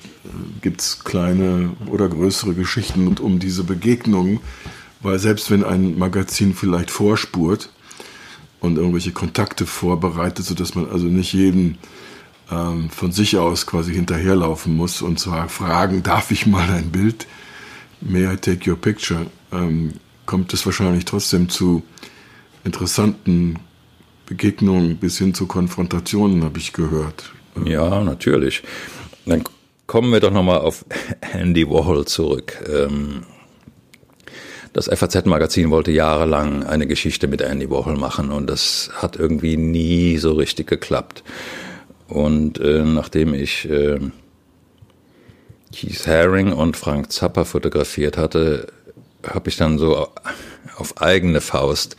Speaker 1: gibt es kleine oder größere Geschichten und um diese Begegnung, weil selbst wenn ein Magazin vielleicht vorspurt und irgendwelche Kontakte vorbereitet, sodass man also nicht jeden ähm, von sich aus quasi hinterherlaufen muss und zwar fragen, darf ich mal ein Bild? May I take your picture? Ähm, kommt es wahrscheinlich trotzdem zu interessanten Begegnungen bis hin zu Konfrontationen, habe ich gehört.
Speaker 6: Ja, natürlich. Dann kommen wir doch nochmal auf [laughs] Andy Warhol zurück. Ähm, das FAZ-Magazin wollte jahrelang eine Geschichte mit Andy Warhol machen und das hat irgendwie nie so richtig geklappt. Und äh, nachdem ich äh, Keith Haring und Frank Zappa fotografiert hatte, habe ich dann so auf eigene Faust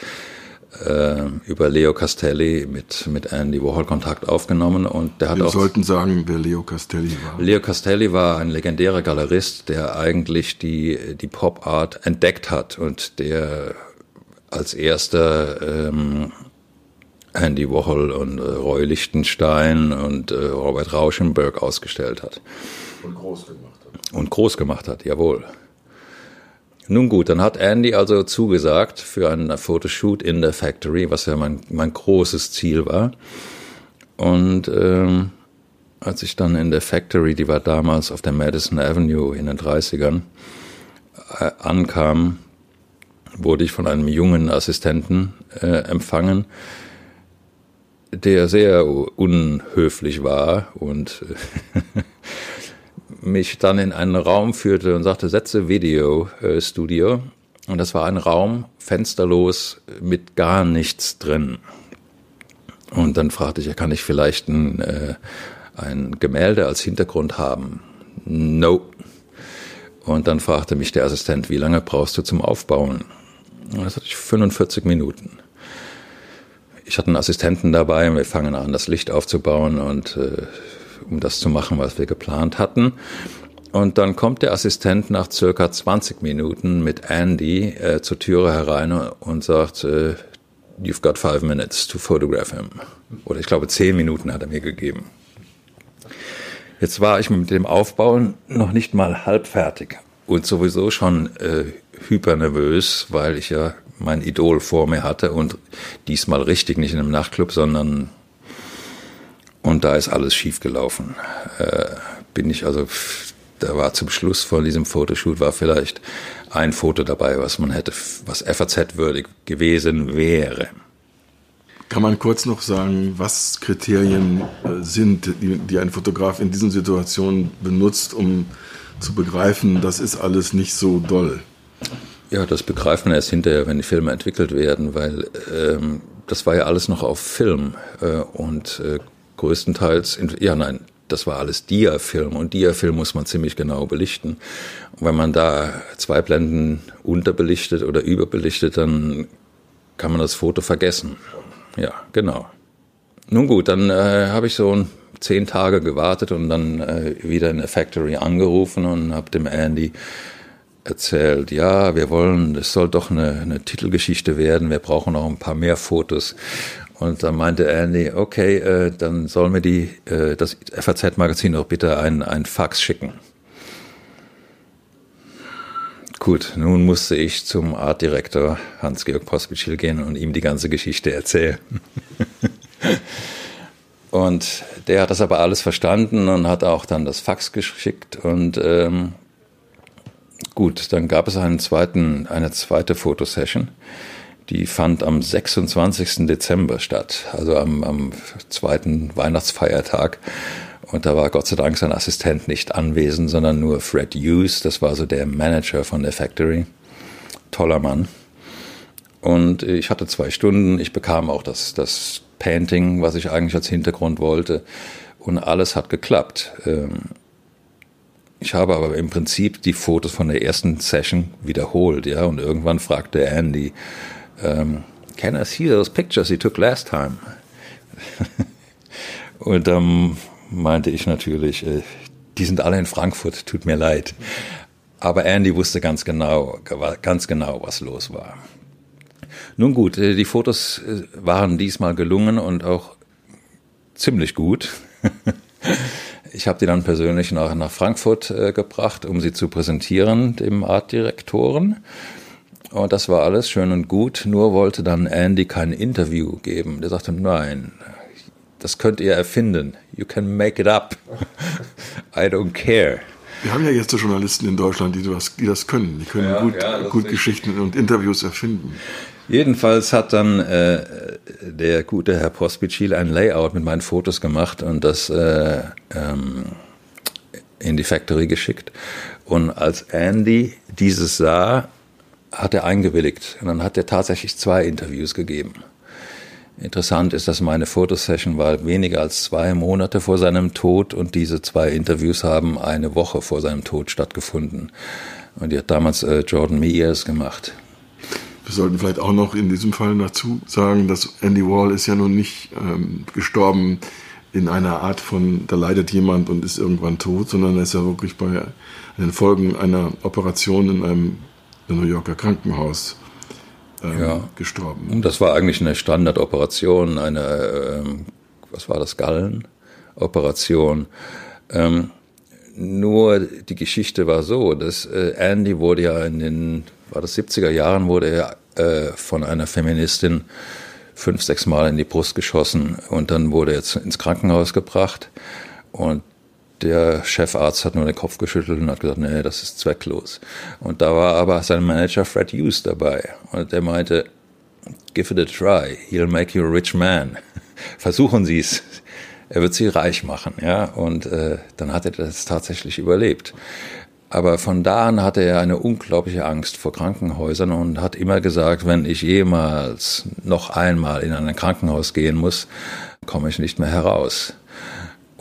Speaker 6: äh, über Leo Castelli mit, mit Andy Warhol Kontakt aufgenommen und der hat
Speaker 1: Wir
Speaker 6: auch.
Speaker 1: sollten sagen, wer Leo Castelli war.
Speaker 6: Leo Castelli war ein legendärer Galerist, der eigentlich die, die Pop Art entdeckt hat und der als erster ähm, Andy Warhol und äh, Roy Lichtenstein und äh, Robert Rauschenberg ausgestellt hat.
Speaker 1: Und groß gemacht hat.
Speaker 6: Und groß gemacht hat, jawohl. Nun gut, dann hat Andy also zugesagt für einen Fotoshoot in der Factory, was ja mein, mein großes Ziel war. Und ähm, als ich dann in der Factory, die war damals auf der Madison Avenue in den 30ern, äh, ankam, wurde ich von einem jungen Assistenten äh, empfangen, der sehr unhöflich war und [laughs] mich dann in einen Raum führte und sagte, setze Videostudio. Und das war ein Raum, fensterlos, mit gar nichts drin. Und dann fragte ich, kann ich vielleicht ein, äh, ein Gemälde als Hintergrund haben? No. Und dann fragte mich der Assistent, wie lange brauchst du zum Aufbauen? Und das hatte ich 45 Minuten ich hatte einen Assistenten dabei und wir fangen an, das Licht aufzubauen und äh, um das zu machen, was wir geplant hatten. Und dann kommt der Assistent nach circa 20 Minuten mit Andy äh, zur Türe herein und sagt, äh, you've got five minutes to photograph him. Oder ich glaube, zehn Minuten hat er mir gegeben. Jetzt war ich mit dem Aufbauen noch nicht mal halb fertig und sowieso schon äh, hypernervös, weil ich ja mein Idol vor mir hatte und diesmal richtig nicht in einem Nachtclub, sondern und da ist alles schief gelaufen. Äh, bin ich also, da war zum Schluss von diesem Fotoshoot war vielleicht ein Foto dabei, was man hätte, was FAZ-würdig gewesen wäre.
Speaker 1: Kann man kurz noch sagen, was Kriterien äh, sind, die, die ein Fotograf in diesen Situationen benutzt, um zu begreifen, das ist alles nicht so doll?
Speaker 6: Ja, das begreift man erst hinterher, wenn die Filme entwickelt werden, weil ähm, das war ja alles noch auf Film äh, und äh, größtenteils, in, ja nein, das war alles Dia-Film und Dia-Film muss man ziemlich genau belichten. Und wenn man da zwei Blenden unterbelichtet oder überbelichtet, dann kann man das Foto vergessen. Ja, genau. Nun gut, dann äh, habe ich so zehn Tage gewartet und dann äh, wieder in der Factory angerufen und habe dem Andy erzählt, ja, wir wollen, es soll doch eine, eine Titelgeschichte werden, wir brauchen noch ein paar mehr Fotos. Und dann meinte Andy, okay, äh, dann soll mir die, äh, das FAZ-Magazin doch bitte ein, ein Fax schicken. Gut, nun musste ich zum Artdirektor Hans-Georg Pospischil gehen und ihm die ganze Geschichte erzählen. [laughs] und der hat das aber alles verstanden und hat auch dann das Fax geschickt und ähm, gut, dann gab es einen zweiten, eine zweite Fotosession die fand am 26. Dezember statt, also am, am zweiten Weihnachtsfeiertag. Und da war Gott sei Dank sein Assistent nicht anwesend, sondern nur Fred Hughes, das war so der Manager von der Factory. Toller Mann. Und ich hatte zwei Stunden, ich bekam auch das, das Painting, was ich eigentlich als Hintergrund wollte. Und alles hat geklappt. Ähm, ich habe aber im Prinzip die Fotos von der ersten Session wiederholt, ja. Und irgendwann fragte Andy, um, can I see those pictures you took last time? [laughs] Und dann meinte ich natürlich, äh, die sind alle in Frankfurt, tut mir leid. Aber Andy wusste ganz genau, ganz genau, was los war. Nun gut, äh, die Fotos äh, waren diesmal gelungen und auch ziemlich gut. [laughs] Ich habe die dann persönlich nach, nach Frankfurt gebracht, um sie zu präsentieren, dem Artdirektoren. Und das war alles schön und gut, nur wollte dann Andy kein Interview geben. Der sagte, nein, das könnt ihr erfinden. You can make it up. [laughs] I don't care.
Speaker 1: Wir haben ja jetzt so Journalisten in Deutschland, die das, die das können. Die können ja, gut, ja, gut Geschichten und Interviews erfinden.
Speaker 6: Jedenfalls hat dann äh, der gute Herr Pospicil ein Layout mit meinen Fotos gemacht und das äh, ähm, in die Factory geschickt. Und als Andy dieses sah, hat er eingewilligt. Und dann hat er tatsächlich zwei Interviews gegeben. Interessant ist, dass meine Fotosession war weniger als zwei Monate vor seinem Tod und diese zwei Interviews haben eine Woche vor seinem Tod stattgefunden. Und die hat damals äh, Jordan Mears gemacht.
Speaker 1: Wir sollten vielleicht auch noch in diesem Fall dazu sagen, dass Andy Wall ist ja nun nicht ähm, gestorben in einer Art von, da leidet jemand und ist irgendwann tot, sondern er ist ja wirklich bei den Folgen einer Operation in einem New Yorker Krankenhaus ähm, ja. gestorben.
Speaker 6: Das war eigentlich eine Standardoperation, eine, ähm, was war das, Gallenoperation. Ähm, nur die Geschichte war so, dass äh, Andy wurde ja in den, war das 70er Jahren, wurde er äh, von einer Feministin fünf, sechs Mal in die Brust geschossen und dann wurde er ins Krankenhaus gebracht und der Chefarzt hat nur den Kopf geschüttelt und hat gesagt, nee, das ist zwecklos. Und da war aber sein Manager Fred Hughes dabei. Und der meinte, give it a try, he'll make you a rich man. [laughs] Versuchen Sie es. Er wird Sie reich machen, ja. Und äh, dann hat er das tatsächlich überlebt. Aber von da an hatte er eine unglaubliche Angst vor Krankenhäusern und hat immer gesagt, wenn ich jemals noch einmal in ein Krankenhaus gehen muss, komme ich nicht mehr heraus.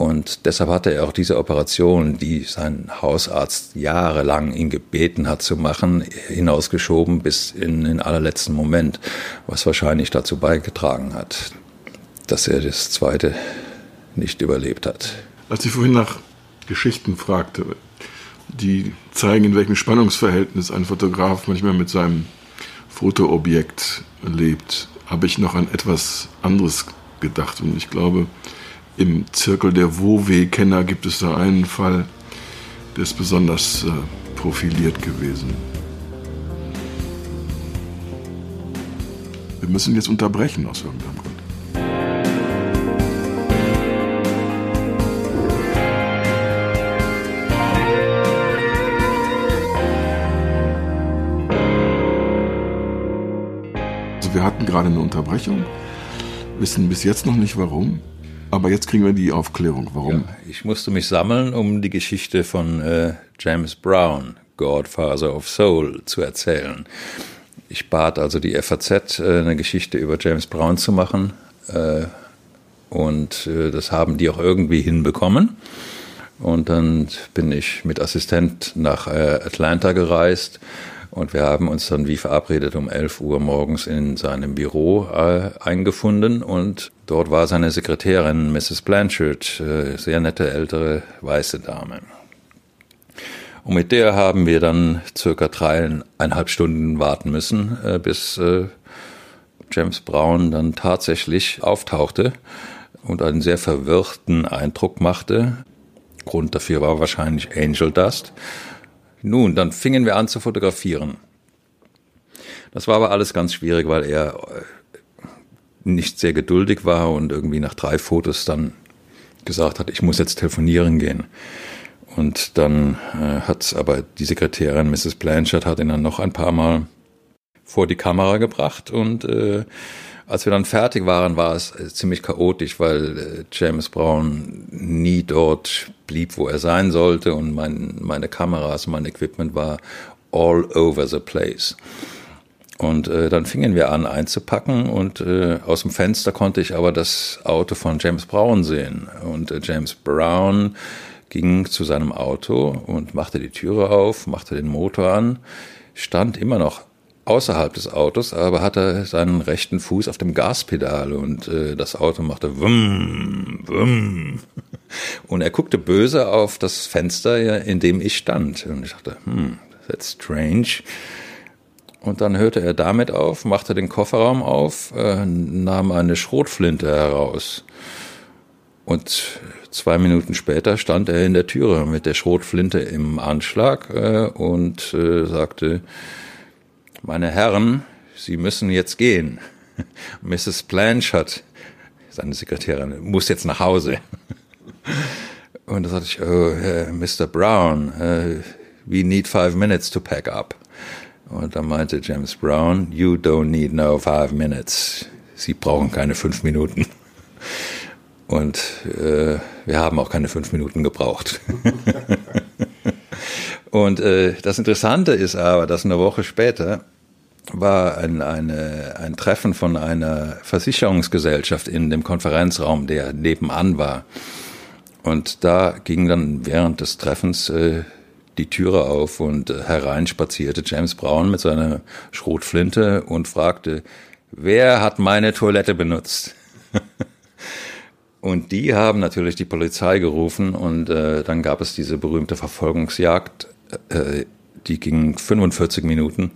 Speaker 6: Und deshalb hatte er auch diese Operation, die sein Hausarzt jahrelang ihn gebeten hat zu machen, hinausgeschoben bis in den allerletzten Moment, was wahrscheinlich dazu beigetragen hat, dass er das zweite nicht überlebt hat.
Speaker 1: Als ich vorhin nach Geschichten fragte, die zeigen, in welchem Spannungsverhältnis ein Fotograf manchmal mit seinem Fotoobjekt lebt. habe ich noch an etwas anderes gedacht. Und ich glaube, im Zirkel der Wowe-Kenner gibt es da einen Fall, der ist besonders äh, profiliert gewesen. Wir müssen jetzt unterbrechen aus irgendeinem Grund. Also wir hatten gerade eine Unterbrechung, wissen bis jetzt noch nicht warum, aber jetzt kriegen wir die Aufklärung, warum.
Speaker 6: Ja, ich musste mich sammeln, um die Geschichte von äh, James Brown, Godfather of Soul, zu erzählen. Ich bat also die FAZ, äh, eine Geschichte über James Brown zu machen. Äh, und äh, das haben die auch irgendwie hinbekommen. Und dann bin ich mit Assistent nach Atlanta gereist und wir haben uns dann wie verabredet um 11 Uhr morgens in seinem Büro eingefunden und dort war seine Sekretärin Mrs. Blanchard, sehr nette ältere weiße Dame. Und mit der haben wir dann circa dreieinhalb Stunden warten müssen, äh, bis äh, James Brown dann tatsächlich auftauchte und einen sehr verwirrten Eindruck machte. Grund dafür war wahrscheinlich Angel Dust. Nun, dann fingen wir an zu fotografieren. Das war aber alles ganz schwierig, weil er äh, nicht sehr geduldig war und irgendwie nach drei Fotos dann gesagt hat, ich muss jetzt telefonieren gehen. Und dann äh, hat aber die Sekretärin Mrs. Blanchard hat ihn dann noch ein paar Mal vor die Kamera gebracht und äh, als wir dann fertig waren, war es äh, ziemlich chaotisch, weil äh, James Brown nie dort blieb, wo er sein sollte und mein, meine Kameras, mein Equipment war all over the place. Und äh, dann fingen wir an einzupacken und äh, aus dem Fenster konnte ich aber das Auto von James Brown sehen. Und äh, James Brown ging zu seinem Auto und machte die Türe auf, machte den Motor an, stand immer noch außerhalb des Autos, aber hatte seinen rechten Fuß auf dem Gaspedal und äh, das Auto machte wumm, wumm. [laughs] Und er guckte böse auf das Fenster, in dem ich stand. Und ich dachte, hm, that's strange. Und dann hörte er damit auf, machte den Kofferraum auf, äh, nahm eine Schrotflinte heraus. Und Zwei Minuten später stand er in der Türe mit der Schrotflinte im Anschlag äh, und äh, sagte, meine Herren, Sie müssen jetzt gehen. [laughs] Mrs. Blanchard, seine Sekretärin, muss jetzt nach Hause. [laughs] Und da sagte ich, oh, Mr. Brown, uh, we need five minutes to pack up. Und da meinte James Brown, you don't need no five minutes. Sie brauchen keine fünf Minuten. [laughs] Und äh, wir haben auch keine fünf Minuten gebraucht. [laughs] und äh, das Interessante ist aber, dass eine Woche später war ein, eine, ein Treffen von einer Versicherungsgesellschaft in dem Konferenzraum, der nebenan war. Und da ging dann während des Treffens äh, die Türe auf und äh, herein spazierte James Brown mit seiner Schrotflinte und fragte, wer hat meine Toilette benutzt? [laughs] Und die haben natürlich die Polizei gerufen und äh, dann gab es diese berühmte Verfolgungsjagd, äh, die ging 45 Minuten,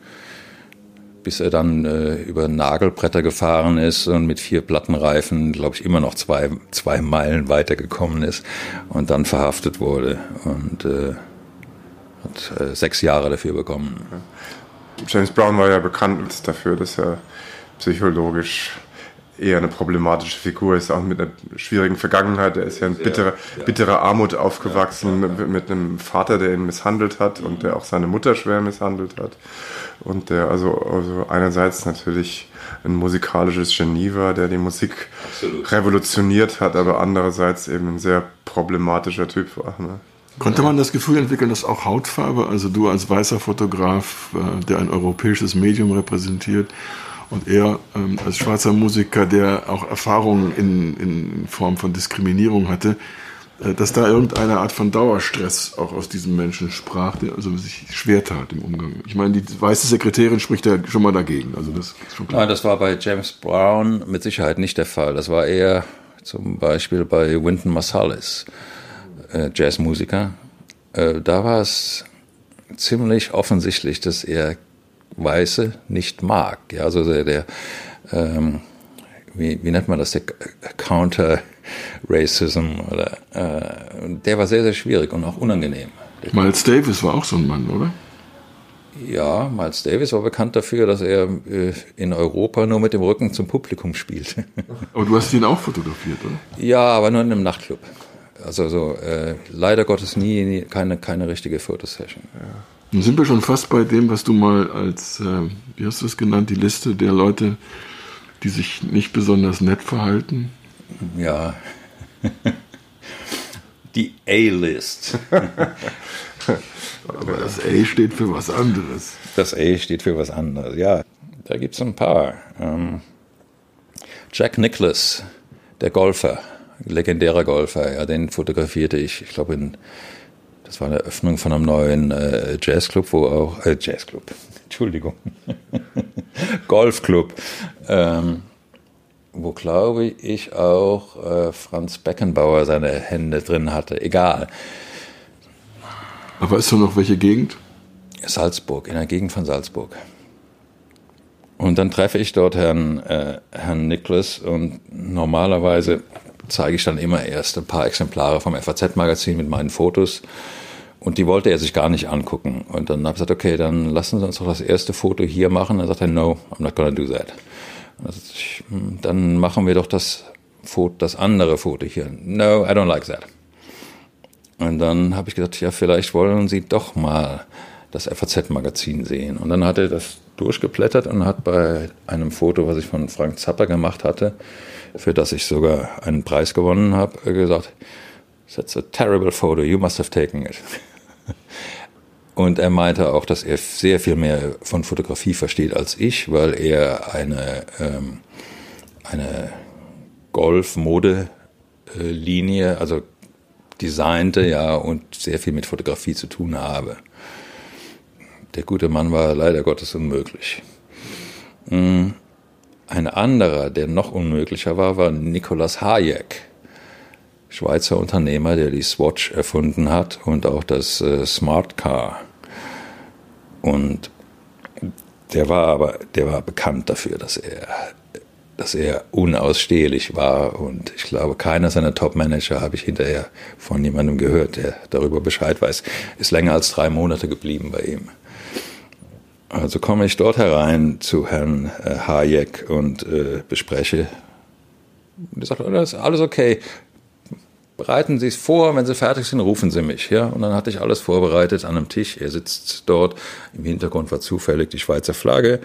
Speaker 6: bis er dann äh, über Nagelbretter gefahren ist und mit vier Plattenreifen, glaube ich, immer noch zwei, zwei Meilen weitergekommen ist und dann verhaftet wurde und äh, hat äh, sechs Jahre dafür bekommen.
Speaker 7: James Brown war ja bekannt dafür, dass er psychologisch eher eine problematische Figur ist, auch mit einer schwierigen Vergangenheit. Er ist ja in bitterer, bitterer Armut aufgewachsen, mit, mit einem Vater, der ihn misshandelt hat und der auch seine Mutter schwer misshandelt hat. Und der also, also einerseits natürlich ein musikalisches Genie war, der die Musik Absolut. revolutioniert hat, aber andererseits eben ein sehr problematischer Typ war. Ne?
Speaker 1: Konnte man das Gefühl entwickeln, dass auch Hautfarbe, also du als weißer Fotograf, äh, der ein europäisches Medium repräsentiert, und er ähm, als schwarzer Musiker, der auch Erfahrungen in, in Form von Diskriminierung hatte, äh, dass da irgendeine Art von Dauerstress auch aus diesem Menschen sprach, der also sich schwer tat im Umgang. Ich meine, die weiße Sekretärin spricht ja schon mal dagegen. Also das ist schon
Speaker 6: klar. Nein, das war bei James Brown mit Sicherheit nicht der Fall. Das war eher zum Beispiel bei Wynton Marsalis, äh, Jazzmusiker. Äh, da war es ziemlich offensichtlich, dass er Weiße nicht mag. Ja, also der, der ähm, wie, wie nennt man das, der Counter Racism oder äh, der war sehr, sehr schwierig und auch unangenehm.
Speaker 1: Miles Davis war auch so ein Mann, oder?
Speaker 6: Ja, Miles Davis war bekannt dafür, dass er äh, in Europa nur mit dem Rücken zum Publikum spielt.
Speaker 1: Aber du hast ihn auch fotografiert, oder?
Speaker 6: ja, aber nur in einem Nachtclub. Also so, äh, leider Gottes nie, nie keine, keine richtige Fotosession.
Speaker 1: Dann sind wir schon fast bei dem, was du mal als, äh, wie hast du es genannt, die Liste der Leute, die sich nicht besonders nett verhalten.
Speaker 6: Ja. [laughs] Die A-List. [laughs]
Speaker 1: Aber das A steht für was anderes.
Speaker 6: Das A steht für was anderes, ja. Da gibt es ein paar. Ähm, Jack Nicklaus, der Golfer, legendärer Golfer, ja, den fotografierte ich, ich glaube, in, das war eine Eröffnung von einem neuen äh, Jazzclub, wo auch, äh, Jazzclub, [laughs] Entschuldigung, [laughs] Golfclub, ähm, wo glaube ich auch äh, Franz Beckenbauer seine Hände drin hatte. Egal.
Speaker 1: Aber weißt du noch welche Gegend?
Speaker 6: Salzburg, in der Gegend von Salzburg. Und dann treffe ich dort Herrn, äh, Herrn Niklas und normalerweise zeige ich dann immer erst ein paar Exemplare vom FAZ-Magazin mit meinen Fotos. Und die wollte er sich gar nicht angucken. Und dann habe ich gesagt, okay, dann lassen Sie uns doch das erste Foto hier machen. Dann sagt er, no, I'm not gonna do that. Ich, hm, dann machen wir doch das, Foto, das andere Foto hier. No, I don't like that. Und dann habe ich gesagt, ja, vielleicht wollen Sie doch mal das FAZ-Magazin sehen. Und dann hat er das durchgeblättert und hat bei einem Foto, was ich von Frank Zapper gemacht hatte, für das ich sogar einen Preis gewonnen habe, gesagt, That's a terrible photo, you must have taken it. [laughs] Und er meinte auch, dass er sehr viel mehr von Fotografie versteht als ich, weil er eine, ähm, eine Golf-Mode-Linie, also designte, ja, und sehr viel mit Fotografie zu tun habe. Der gute Mann war leider Gottes unmöglich. Mm, ein anderer, der noch unmöglicher war, war Nicolas Hayek, Schweizer Unternehmer, der die Swatch erfunden hat und auch das äh, Smart Car. Und der war aber, der war bekannt dafür, dass er, dass er unausstehlich war. Und ich glaube, keiner seiner Top-Manager habe ich hinterher von jemandem gehört, der darüber Bescheid weiß. Ist länger als drei Monate geblieben bei ihm. Also komme ich dort herein zu Herrn äh, Hayek und äh, bespreche. Und er sagt, alles, alles okay. Bereiten Sie es vor, wenn Sie fertig sind, rufen Sie mich. Ja? Und dann hatte ich alles vorbereitet an einem Tisch. Er sitzt dort. Im Hintergrund war zufällig die Schweizer Flagge.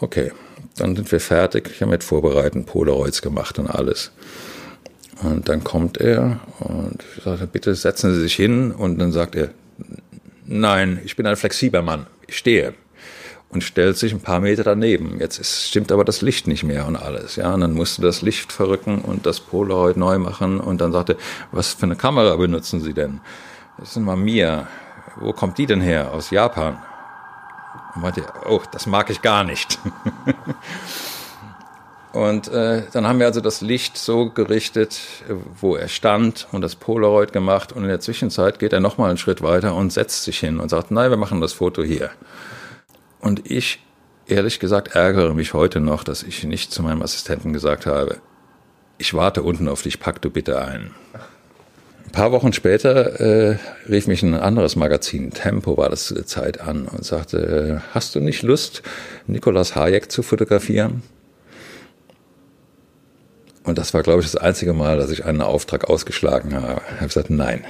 Speaker 6: Okay, dann sind wir fertig. Ich habe mit Vorbereiten Polaroids gemacht und alles. Und dann kommt er und ich sage, bitte setzen Sie sich hin. Und dann sagt er, nein, ich bin ein flexibler Mann. Ich stehe und stellt sich ein paar Meter daneben. Jetzt ist, stimmt aber das Licht nicht mehr und alles. Ja, und dann musste das Licht verrücken und das Polaroid neu machen und dann sagte, was für eine Kamera benutzen Sie denn? Das sind mal mir. Wo kommt die denn her? Aus Japan. Und meinte, oh, das mag ich gar nicht. [laughs] und äh, dann haben wir also das Licht so gerichtet, wo er stand und das Polaroid gemacht und in der Zwischenzeit geht er nochmal einen Schritt weiter und setzt sich hin und sagt, nein, wir machen das Foto hier. Und ich, ehrlich gesagt, ärgere mich heute noch, dass ich nicht zu meinem Assistenten gesagt habe, ich warte unten auf dich, pack du bitte ein. Ein paar Wochen später äh, rief mich ein anderes Magazin, Tempo war das Zeit an, und sagte, hast du nicht Lust, Nikolaus Hayek zu fotografieren? Und das war, glaube ich, das einzige Mal, dass ich einen Auftrag ausgeschlagen habe. Ich habe gesagt, nein,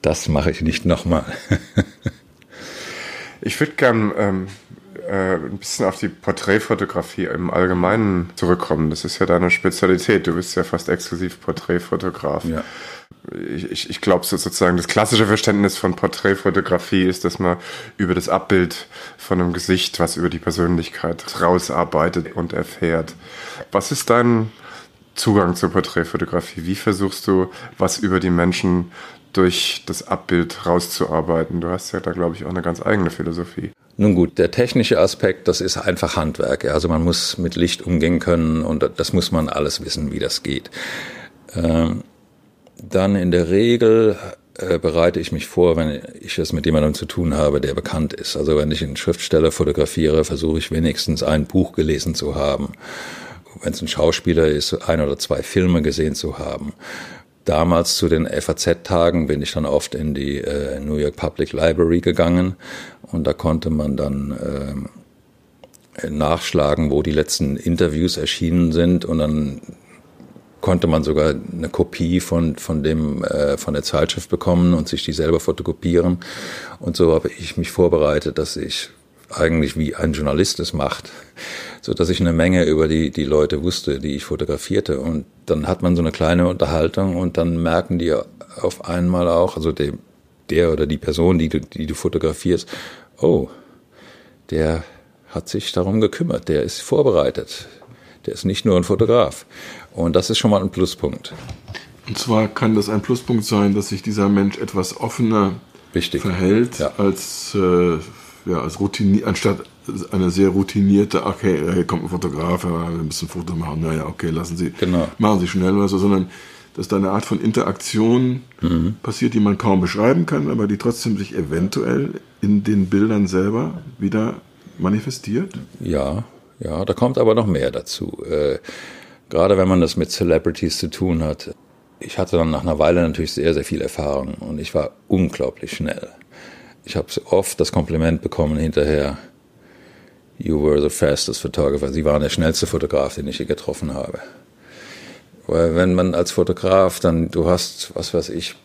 Speaker 6: das mache ich nicht nochmal. [laughs]
Speaker 7: Ich würde gern ähm, äh, ein bisschen auf die Porträtfotografie im Allgemeinen zurückkommen. Das ist ja deine Spezialität. Du bist ja fast exklusiv Porträtfotograf.
Speaker 6: Ja.
Speaker 7: Ich, ich, ich glaube sozusagen, das klassische Verständnis von Porträtfotografie ist, dass man über das Abbild von einem Gesicht was über die Persönlichkeit rausarbeitet und erfährt. Was ist dein Zugang zur Porträtfotografie? Wie versuchst du, was über die Menschen durch das Abbild rauszuarbeiten. Du hast ja da, glaube ich, auch eine ganz eigene Philosophie.
Speaker 6: Nun gut, der technische Aspekt, das ist einfach Handwerk. Also man muss mit Licht umgehen können und das muss man alles wissen, wie das geht. Ähm, dann in der Regel äh, bereite ich mich vor, wenn ich es mit jemandem zu tun habe, der bekannt ist. Also wenn ich einen Schriftsteller fotografiere, versuche ich wenigstens ein Buch gelesen zu haben. Wenn es ein Schauspieler ist, ein oder zwei Filme gesehen zu haben. Damals zu den FAZ-Tagen bin ich dann oft in die äh, New York Public Library gegangen. Und da konnte man dann äh, nachschlagen, wo die letzten Interviews erschienen sind. Und dann konnte man sogar eine Kopie von, von, dem, äh, von der Zeitschrift bekommen und sich die selber fotokopieren. Und so habe ich mich vorbereitet, dass ich eigentlich wie ein Journalist es macht, so dass ich eine Menge über die, die Leute wusste, die ich fotografierte. Und dann hat man so eine kleine Unterhaltung und dann merken die auf einmal auch, also der, der oder die Person, die du, die du fotografierst, oh, der hat sich darum gekümmert, der ist vorbereitet, der ist nicht nur ein Fotograf. Und das ist schon mal ein Pluspunkt.
Speaker 1: Und zwar kann das ein Pluspunkt sein, dass sich dieser Mensch etwas offener
Speaker 6: Richtig.
Speaker 1: verhält,
Speaker 6: Ja.
Speaker 1: als, äh, ja, als routiniert, anstatt eine sehr routinierte, okay, hier kommt ein Fotograf, wir müssen ein Foto machen, naja, okay, lassen Sie,
Speaker 6: Genau.
Speaker 1: machen Sie schnell oder so, sondern dass da eine Art von Interaktion
Speaker 6: Mhm.
Speaker 1: passiert, die man kaum beschreiben kann, aber die trotzdem sich eventuell in den Bildern selber wieder manifestiert.
Speaker 6: Ja, ja, da kommt aber noch mehr dazu. Äh, gerade wenn man das mit Celebrities zu tun hat. Ich hatte dann nach einer Weile natürlich sehr, sehr viel Erfahrung und ich war unglaublich schnell. Ich habe oft das Kompliment bekommen hinterher, you were the fastest photographer. Sie waren der schnellste Fotograf, den ich je getroffen habe. Weil wenn man als Fotograf dann, du hast, was weiß ich,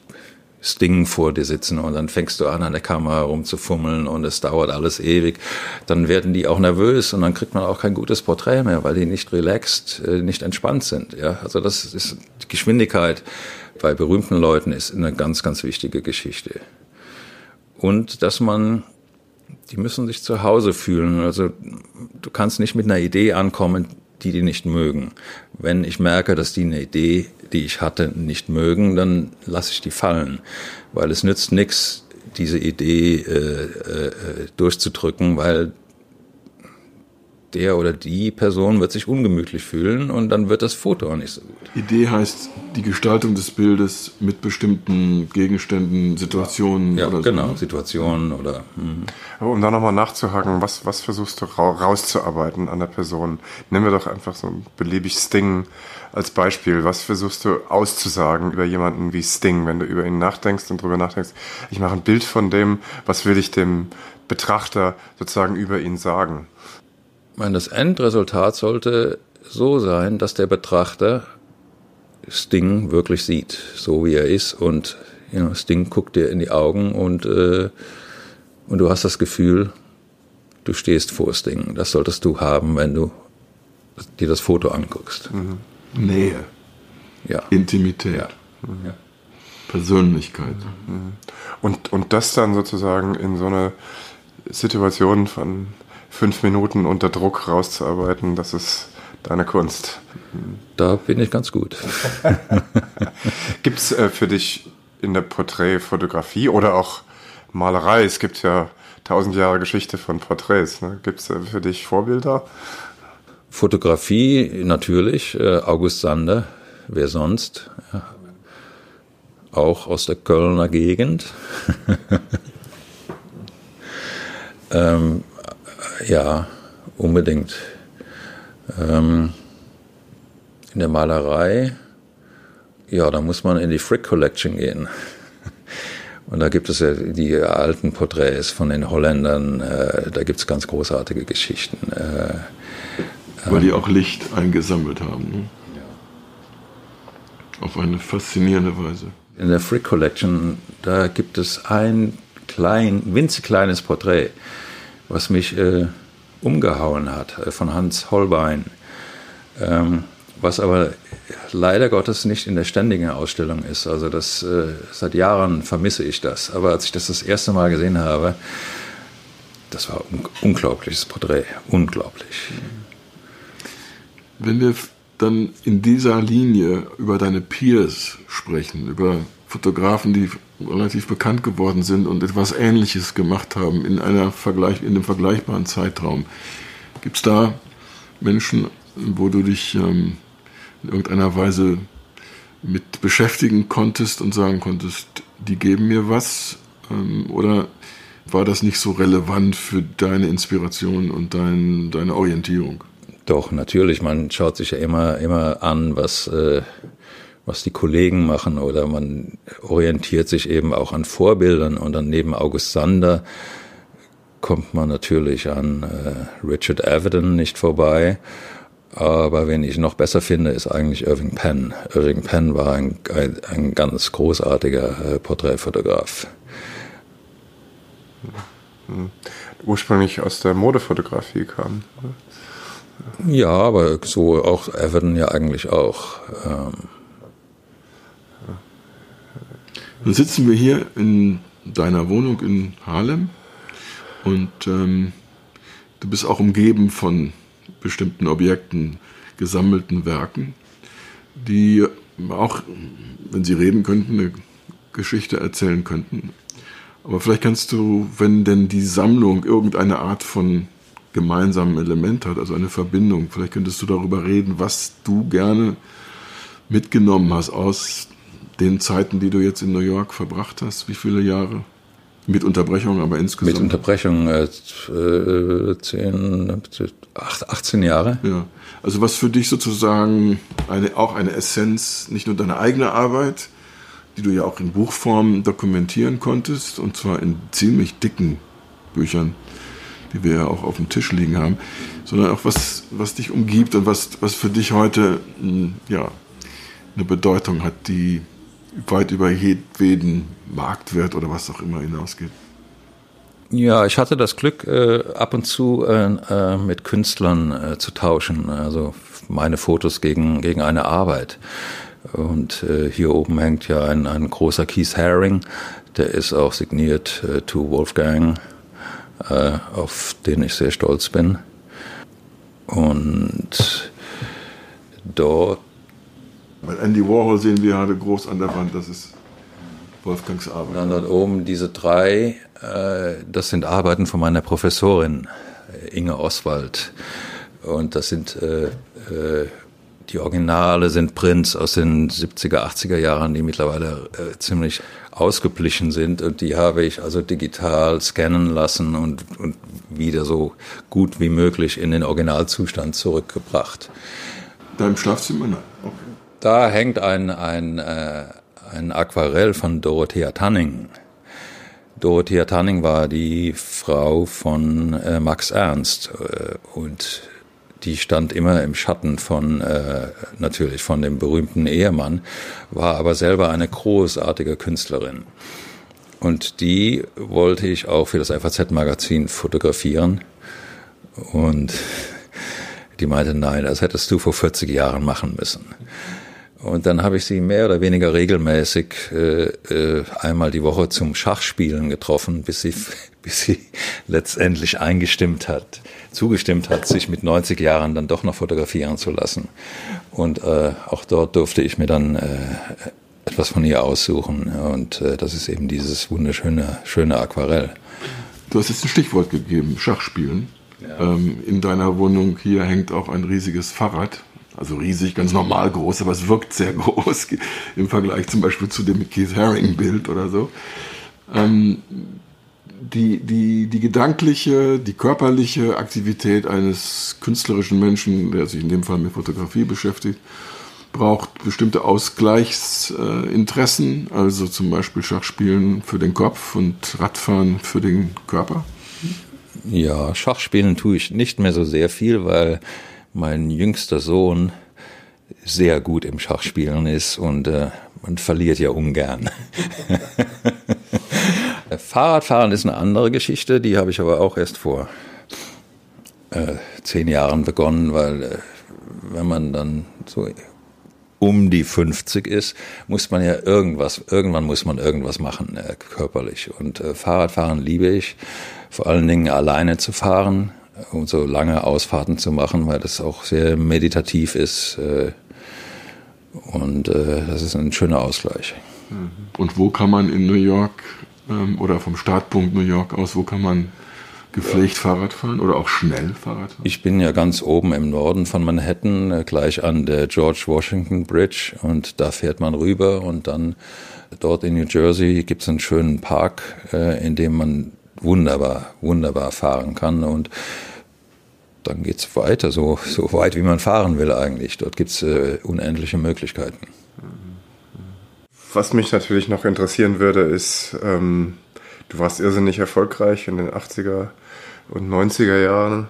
Speaker 6: Sting vor dir sitzen und dann fängst du an, an der Kamera rumzufummeln und es dauert alles ewig, dann werden die auch nervös und dann kriegt man auch kein gutes Porträt mehr, weil die nicht relaxed, äh, nicht entspannt sind. Ja, also das ist die Geschwindigkeit bei berühmten Leuten ist eine ganz, ganz wichtige Geschichte. Und dass man, die müssen sich zu Hause fühlen. Also du kannst nicht mit einer Idee ankommen, die die nicht mögen. Wenn ich merke, dass die eine Idee, die ich hatte, nicht mögen, dann lasse ich die fallen, weil es nützt nichts, diese Idee äh, äh, durchzudrücken, weil der oder die Person wird sich ungemütlich fühlen und dann wird das Foto auch nicht so gut.
Speaker 1: Idee heißt die Gestaltung des Bildes mit bestimmten Gegenständen, Situationen
Speaker 6: Ja,
Speaker 1: oder so.
Speaker 6: genau,
Speaker 1: ne?
Speaker 6: Situationen oder hm.
Speaker 7: Aber um da nochmal nachzuhaken, was, was versuchst du ra rauszuarbeiten an der Person? Nehmen wir doch einfach so ein beliebig Sting als Beispiel. Was versuchst du auszusagen über jemanden wie Sting, wenn du über ihn nachdenkst und drüber nachdenkst? Ich mache ein Bild von dem, was will ich dem Betrachter sozusagen über ihn sagen?
Speaker 6: Ich meine, das Endresultat sollte so sein, dass der Betrachter Sting wirklich sieht, so wie er ist. Und you know, Sting guckt dir in die Augen und, äh, und du hast das Gefühl, du stehst vor Sting. Das solltest du haben, wenn du dir das Foto anguckst.
Speaker 1: Nähe,
Speaker 6: Ja.
Speaker 1: Intimität,
Speaker 6: Ja. ja.
Speaker 1: Persönlichkeit.
Speaker 7: Und, und das dann sozusagen in so eine Situation von fünf Minuten unter Druck rauszuarbeiten, das ist deine Kunst.
Speaker 6: Da bin ich ganz gut. [laughs]
Speaker 7: Gibt es äh, für dich in der Porträtfotografie oder auch Malerei, es gibt ja tausend Jahre Geschichte von Porträts, ne? gibt es äh, für dich Vorbilder?
Speaker 6: Fotografie natürlich, äh, August Sander, wer sonst? Ja. Auch aus der Kölner Gegend. [laughs] ähm, ja, unbedingt. Ähm, in der Malerei, ja, da muss man in die Frick Collection gehen. [laughs] Und da gibt es ja die alten Porträts von den Holländern, äh, da gibt es ganz großartige Geschichten. Äh,
Speaker 1: Weil die auch Licht eingesammelt haben. Ne? Auf eine faszinierende Weise.
Speaker 6: In der Frick Collection, da gibt es ein klein, winzig kleines Porträt, was mich äh, umgehauen hat, äh, von Hans Holbein. Ähm, was aber leider Gottes nicht in der ständigen Ausstellung ist. Also das äh, seit Jahren vermisse ich das. Aber als ich das das erste Mal gesehen habe, das war un unglaubliches Porträt, unglaublich.
Speaker 1: Wenn wir dann in dieser Linie über deine Peers sprechen, über Fotografen, die relativ bekannt geworden sind und etwas Ähnliches gemacht haben in einer Vergleich, in einem vergleichbaren Zeitraum, gibt es da Menschen, wo du dich ähm, in irgendeiner Weise mit beschäftigen konntest und sagen konntest, die geben mir was? Ähm, oder war das nicht so relevant für deine Inspiration und dein, deine Orientierung?
Speaker 6: Doch, natürlich. Man schaut sich ja immer, immer an, was, äh, was die Kollegen machen oder man orientiert sich eben auch an Vorbildern und dann neben August Sander kommt man natürlich an äh, Richard Avedon nicht vorbei. Aber wen ich noch besser finde, ist eigentlich Irving Penn. Irving Penn war ein, ein, ein ganz großartiger äh, Porträtfotograf.
Speaker 7: Ursprünglich aus der Modefotografie kam.
Speaker 6: Ja, aber so auch Everton ja eigentlich auch. Ähm.
Speaker 1: Dann sitzen wir hier in deiner Wohnung in Harlem und ähm, du bist auch umgeben von bestimmten Objekten, gesammelten Werken, die auch, wenn sie reden könnten, eine Geschichte erzählen könnten. Aber vielleicht kannst du, wenn denn die Sammlung irgendeine Art von gemeinsamen Element hat, also eine Verbindung, vielleicht könntest du darüber reden, was du gerne mitgenommen hast aus den Zeiten, die du jetzt in New York verbracht hast. Wie viele Jahre? Mit Unterbrechung, aber insgesamt.
Speaker 6: Mit Unterbrechung äh, 10, 18 Jahre.
Speaker 1: Ja. Also was für dich sozusagen eine, auch eine Essenz, nicht nur deiner eigenen Arbeit, die du ja auch in Buchform dokumentieren konntest, und zwar in ziemlich dicken Büchern, die wir ja auch auf dem Tisch liegen haben, sondern auch was, was dich umgibt und was, was für dich heute ja, eine Bedeutung hat, die weit über jedweden Marktwert oder was auch immer hinausgeht.
Speaker 6: Ja, ich hatte das Glück, äh, ab und zu äh, äh, mit Künstlern äh, zu tauschen, also meine Fotos gegen, gegen eine Arbeit. Und äh, hier oben hängt ja ein, ein großer Keith Haring, der ist auch signiert äh, to Wolfgang, auf den ich sehr stolz bin. Und dort
Speaker 1: bei Andy Warhol sehen wir gerade groß an der Wand, das ist Wolfgangs Arbeit.
Speaker 6: Dann dort oben diese drei, äh, das sind Arbeiten von meiner Professorin Inge Oswald. Und das sind äh, äh, die Originale sind Prints aus den 70er, 80er Jahren, die mittlerweile äh, ziemlich ausgeblichen sind. Und die habe ich also digital scannen lassen und, und wieder so gut wie möglich in den Originalzustand zurückgebracht.
Speaker 1: Da im Schlafzimmer? Nein.
Speaker 6: Da hängt ein, ein, äh, ein Aquarell von Dorothea Tanning. Dorothea Tanning war die Frau von äh, Max Ernst äh, und die stand immer im Schatten von äh, natürlich von dem berühmten Ehemann, war aber selber eine großartige Künstlerin. Und die wollte ich auch für das FAZ-Magazin fotografieren. Und die meinte, nein, das hättest du vor 40 Jahren machen müssen. Und dann habe ich sie mehr oder weniger regelmäßig äh, äh, einmal die Woche zum Schachspielen getroffen, bis sie, [laughs] bis sie letztendlich eingestimmt hat, zugestimmt hat, sich mit 90 Jahren dann doch noch fotografieren zu lassen. Und äh, auch dort durfte ich mir dann äh, etwas von ihr aussuchen. Und äh, das ist eben dieses wunderschöne schöne Aquarell.
Speaker 1: Du hast jetzt ein Stichwort gegeben, Schachspielen. Ja. Ähm, in deiner Wohnung hier hängt auch ein riesiges Fahrrad also riesig, ganz normal groß, aber es wirkt sehr [laughs] groß im Vergleich zum Beispiel zu dem Keith Haring-Bild oder so. Ähm, die, die, die gedankliche, die körperliche Aktivität eines künstlerischen Menschen, der sich in dem Fall mit Fotografie beschäftigt, braucht bestimmte Ausgleichsinteressen, äh, also zum Beispiel Schachspielen für den Kopf und Radfahren für den Körper.
Speaker 6: Ja, Schachspielen tue ich nicht mehr so sehr viel, weil mein jüngster Sohn sehr gut im Schachspielen ist und äh, man verliert ja ungern. [laughs] Fahrradfahren ist eine andere Geschichte, die habe ich aber auch erst vor äh, zehn Jahren begonnen, weil äh, wenn man dann so um die 50 ist, muss man ja irgendwas, irgendwann muss man irgendwas machen, äh, körperlich. Und äh, Fahrradfahren liebe ich, vor allen Dingen alleine zu fahren um so lange Ausfahrten zu machen, weil das auch sehr meditativ ist. Äh, und äh, das ist ein schöner Ausgleich.
Speaker 1: Und wo kann man in New York ähm, oder vom Startpunkt New York aus, wo kann man gepflegt Fahrrad fahren oder auch schnell Fahrrad fahren?
Speaker 6: Ich bin ja ganz oben im Norden von Manhattan, äh, gleich an der George Washington Bridge und da fährt man rüber und dann dort in New Jersey gibt es einen schönen Park, äh, in dem man wunderbar, wunderbar fahren kann und dann geht's weiter, so, so weit wie man fahren will eigentlich. Dort gibt's äh, unendliche Möglichkeiten.
Speaker 7: Was mich natürlich noch interessieren würde, ist, ähm, du warst irrsinnig erfolgreich in den 80er und 90er Jahren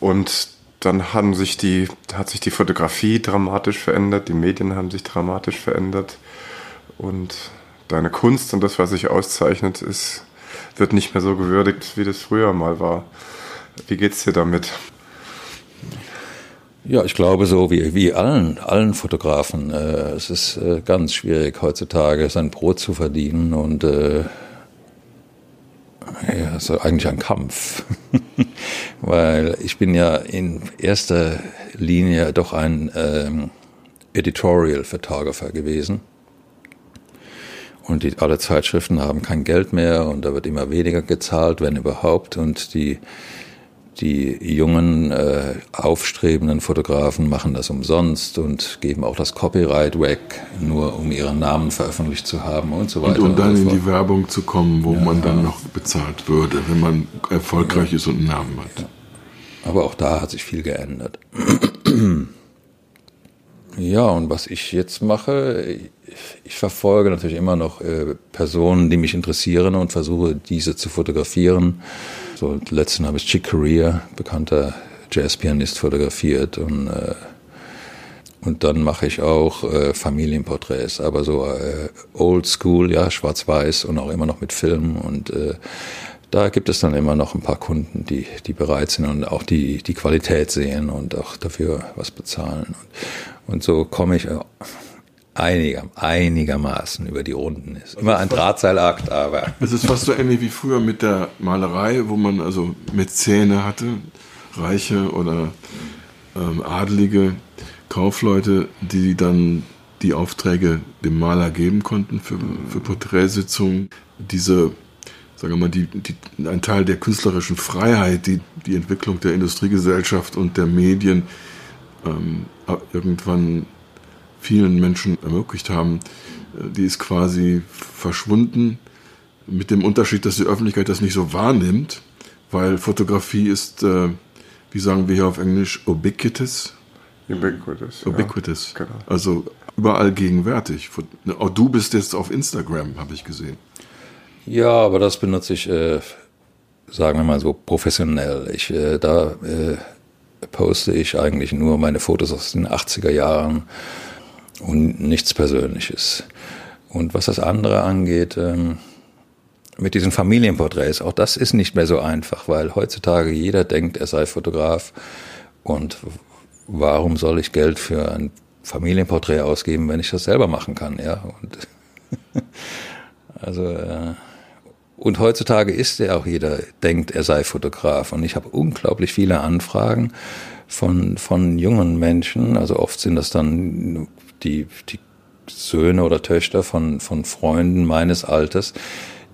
Speaker 7: und dann haben sich die, hat sich die Fotografie dramatisch verändert, die Medien haben sich dramatisch verändert und deine Kunst und das, was sich auszeichnet, ist, wird nicht mehr so gewürdigt, wie das früher mal war. Wie geht's dir damit?
Speaker 6: Ja, ich glaube so wie, wie allen, allen Fotografen. Äh, es ist äh, ganz schwierig heutzutage sein Brot zu verdienen und äh, ja, so eigentlich ein Kampf. [laughs] Weil ich bin ja in erster Linie doch ein ähm, Editorial Photographer gewesen. Und die, alle Zeitschriften haben kein Geld mehr und da wird immer weniger gezahlt, wenn überhaupt. Und die die jungen, äh, aufstrebenden Fotografen machen das umsonst und geben auch das Copyright weg, nur um ihren Namen veröffentlicht zu haben und so weiter.
Speaker 1: Und um dann
Speaker 6: und so
Speaker 1: in die Werbung zu kommen, wo
Speaker 6: Ja,
Speaker 1: man dann
Speaker 6: ja.
Speaker 1: noch bezahlt würde, wenn man erfolgreich ist und einen Namen hat.
Speaker 6: Aber auch da hat sich viel geändert. Ja, und was ich jetzt mache, ich, verfolge natürlich immer noch äh, Personen, die mich interessieren und versuche, diese zu fotografieren. So, letzten habe ich Chick Corea, bekannter Jazzpianist, fotografiert und äh, und dann mache ich auch äh, Familienporträts, aber so äh, old school, ja, schwarz-weiß und auch immer noch mit Film. Und äh, da gibt es dann immer noch ein paar Kunden, die, die bereit sind und auch die, die Qualität sehen und auch dafür was bezahlen. Und, und so komme ich äh, einiger, einigermaßen über die Runden. Ist immer ein Drahtseilakt, aber [laughs]
Speaker 1: Es ist fast so ähnlich wie früher mit der Malerei, wo man also Mäzene hatte, Reiche oder ähm, Adelige Kaufleute, die dann die Aufträge dem Maler geben konnten für, für Porträtsitzungen. Diese, sagen wir mal, die, die, ein Teil der künstlerischen Freiheit, die die Entwicklung der Industriegesellschaft und der Medien ähm, irgendwann vielen Menschen ermöglicht haben, äh, die ist quasi verschwunden, mit dem Unterschied, dass die Öffentlichkeit das nicht so wahrnimmt, weil Fotografie ist, äh, wie sagen wir hier auf Englisch, ubiquitous.
Speaker 7: Ubiquitous. ja.
Speaker 1: Ubiquitous.
Speaker 7: Genau.
Speaker 1: Also überall gegenwärtig. Auch du bist jetzt auf Instagram, habe ich gesehen.
Speaker 6: Ja, aber das benutze ich, äh, sagen wir mal so, professionell. Ich, äh, da äh, poste ich eigentlich nur meine Fotos aus den 80er Jahren und nichts Persönliches. Und was das andere angeht, ähm, mit diesen Familienporträts, auch das ist nicht mehr so einfach, weil heutzutage jeder denkt, er sei Fotograf und warum soll ich Geld für ein Familienporträt ausgeben, wenn ich das selber machen kann, ja? Und [laughs] also äh, und heutzutage ist ja auch jeder denkt, er sei Fotograf und ich habe unglaublich viele Anfragen von von jungen Menschen, also oft sind das dann die die Söhne oder Töchter von von Freunden meines Alters,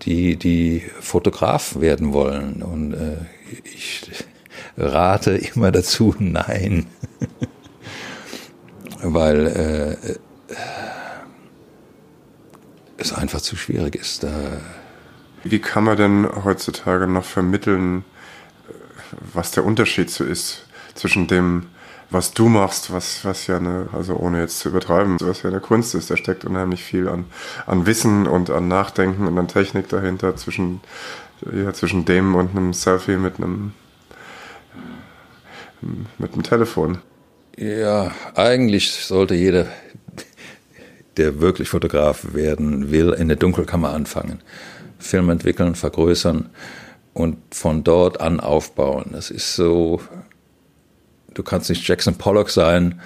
Speaker 6: die die Fotograf werden wollen und äh, ich rate immer dazu, nein. [laughs] Weil äh, es einfach zu schwierig ist. Da
Speaker 7: Wie kann man denn heutzutage noch vermitteln, was der Unterschied so ist zwischen dem, was du machst, was, was ja eine, also ohne jetzt zu übertreiben, was ja eine Kunst ist, da steckt unheimlich viel an, an Wissen und an Nachdenken und an Technik dahinter zwischen, ja, zwischen dem und einem Selfie mit einem, mit einem Telefon.
Speaker 6: Ja, eigentlich sollte jeder, der wirklich Fotograf werden will, in der Dunkelkammer anfangen. Film entwickeln, vergrößern und von dort an aufbauen. Das ist so, du kannst nicht Jackson Pollock sein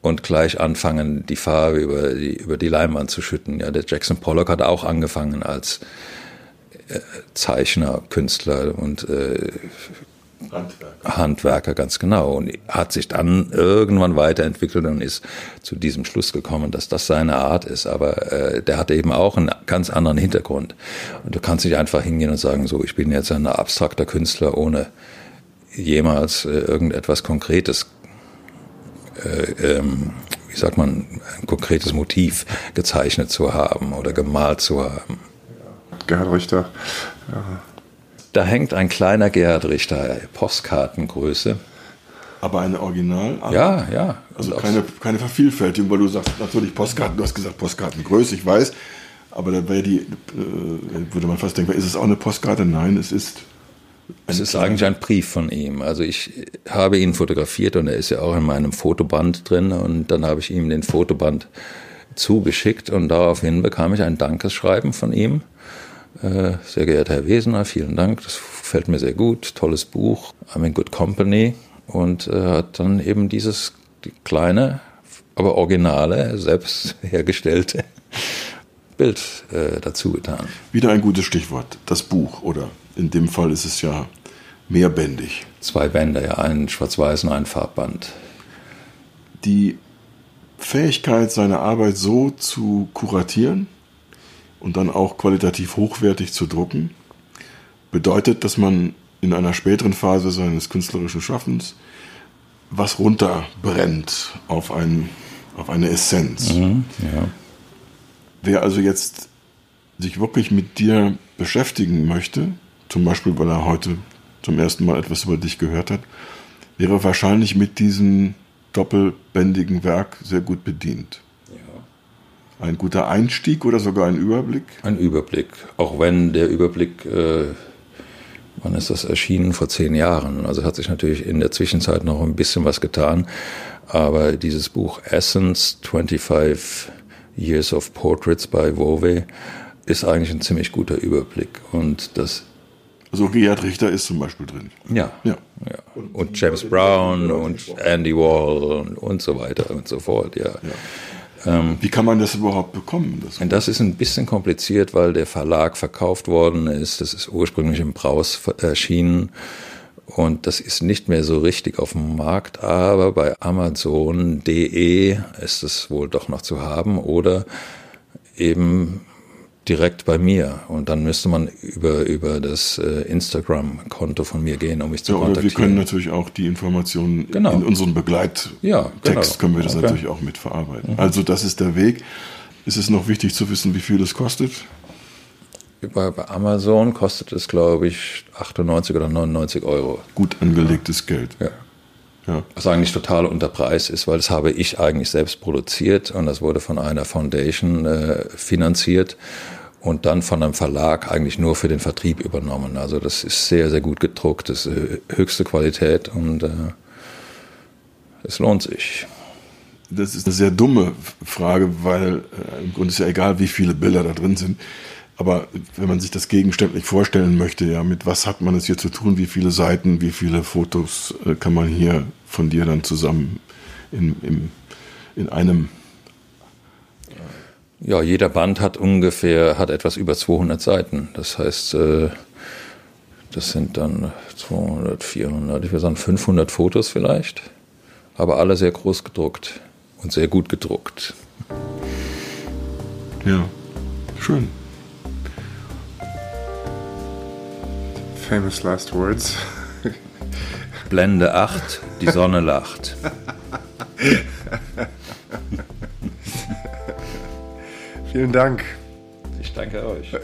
Speaker 6: und gleich anfangen, die Farbe über die, über die Leinwand zu schütten. Ja, der Jackson Pollock hat auch angefangen als äh, Zeichner, Künstler und äh,
Speaker 1: Handwerker.
Speaker 6: Handwerker, ganz genau. Und hat sich dann irgendwann weiterentwickelt und ist zu diesem Schluss gekommen, dass das seine Art ist. Aber äh, der hat eben auch einen ganz anderen Hintergrund. Und du kannst nicht einfach hingehen und sagen, so, ich bin jetzt ein abstrakter Künstler, ohne jemals äh, irgendetwas Konkretes, äh, ähm, wie sagt man, ein konkretes Motiv gezeichnet zu haben oder gemalt zu haben.
Speaker 7: Gerhard Richter. Ja.
Speaker 6: Da hängt ein kleiner Gerhard Richter, Postkartengröße.
Speaker 1: Aber eine Original?
Speaker 6: Ja, ja.
Speaker 1: Also keine, keine Vervielfältigung, weil du sagst, natürlich Postkarten, du hast gesagt Postkartengröße, ich weiß. Aber da wäre die, äh, würde man fast denken, ist es auch eine Postkarte? Nein, es ist.
Speaker 6: Es ist eigentlich ein Brief von ihm. Also ich habe ihn fotografiert und er ist ja auch in meinem Fotoband drin und dann habe ich ihm den Fotoband zugeschickt und daraufhin bekam ich ein Dankeschreiben von ihm. Äh, sehr geehrter Herr Wesener, vielen Dank, das gefällt mir sehr gut, tolles Buch, I'm in good company und äh, hat dann eben dieses kleine, aber originale, selbst [laughs] hergestellte Bild äh, dazu getan.
Speaker 1: Wieder ein gutes Stichwort, das Buch. Oder in dem Fall ist es ja mehrbändig.
Speaker 6: Zwei Bände, ja, ein Schwarz-Weiß und ein Farbband.
Speaker 1: Die Fähigkeit, seine Arbeit so zu kuratieren und dann auch qualitativ hochwertig zu drucken, bedeutet, dass man in einer späteren Phase seines künstlerischen Schaffens was runterbrennt auf, ein, auf eine Essenz.
Speaker 6: Ja.
Speaker 1: Wer also jetzt sich wirklich mit dir beschäftigen möchte, zum Beispiel weil er heute zum ersten Mal etwas über dich gehört hat, wäre wahrscheinlich mit diesem doppelbändigen Werk sehr gut bedient. Ein guter Einstieg oder sogar ein Überblick?
Speaker 6: Ein Überblick, auch wenn der Überblick, äh, wann ist das erschienen? Vor zehn Jahren. Also hat sich natürlich in der Zwischenzeit noch ein bisschen was getan. Aber dieses Buch Essence, 25 Years of Portraits by Wove, ist eigentlich ein ziemlich guter Überblick. Und das,
Speaker 1: Also Gerhard Richter ist zum Beispiel drin.
Speaker 6: ja.
Speaker 1: Ja.
Speaker 6: ja. Und James Brown und Andy Wall und, und so weiter und so fort, ja.
Speaker 1: Wie kann man das überhaupt bekommen? Das
Speaker 6: das ist ein bisschen kompliziert, weil der Verlag verkauft worden ist. Das ist ursprünglich im Braus erschienen. Und das ist nicht mehr so richtig auf dem Markt, aber bei Amazon.de ist es wohl doch noch zu haben oder eben direkt bei mir. Und dann müsste man über, über das äh, Instagram-Konto von mir gehen, um mich zu
Speaker 1: ja, oder wir
Speaker 6: kontaktieren.
Speaker 1: können natürlich auch die Informationen
Speaker 6: Genau.
Speaker 1: in unseren Begleittext
Speaker 6: Ja, genau.
Speaker 1: können wir das
Speaker 6: Okay.
Speaker 1: natürlich auch mitverarbeiten. Also das ist der Weg. Ist es noch wichtig zu wissen, wie viel es kostet?
Speaker 6: bei, bei Amazon kostet es, glaube ich, 98 oder 99 Euro.
Speaker 1: Gut angelegtes Geld.
Speaker 6: Ja.
Speaker 1: Ja.
Speaker 6: Was eigentlich total unter Preis ist, weil das habe ich eigentlich selbst produziert und das wurde von einer Foundation äh, finanziert und dann von einem Verlag eigentlich nur für den Vertrieb übernommen. Also das ist sehr, sehr gut gedruckt, das ist äh, höchste Qualität und äh, es lohnt sich.
Speaker 1: Das ist eine sehr dumme Frage, weil äh, im Grunde ist ja egal, wie viele Bilder da drin sind. Aber wenn man sich das gegenständlich vorstellen möchte, ja, mit was hat man es hier zu tun? Wie viele Seiten, wie viele Fotos äh, kann man hier von dir dann zusammen in, im, in einem
Speaker 6: Ja, jeder Band hat ungefähr, hat etwas über 200 Seiten. Das heißt, äh, das sind dann 200, 400, ich würde sagen 500 Fotos vielleicht. Aber alle sehr groß gedruckt und sehr gut gedruckt.
Speaker 1: Ja, schön.
Speaker 7: Famous last words.
Speaker 6: Blende 8, die Sonne lacht.
Speaker 7: Vielen Dank.
Speaker 6: Ich danke euch.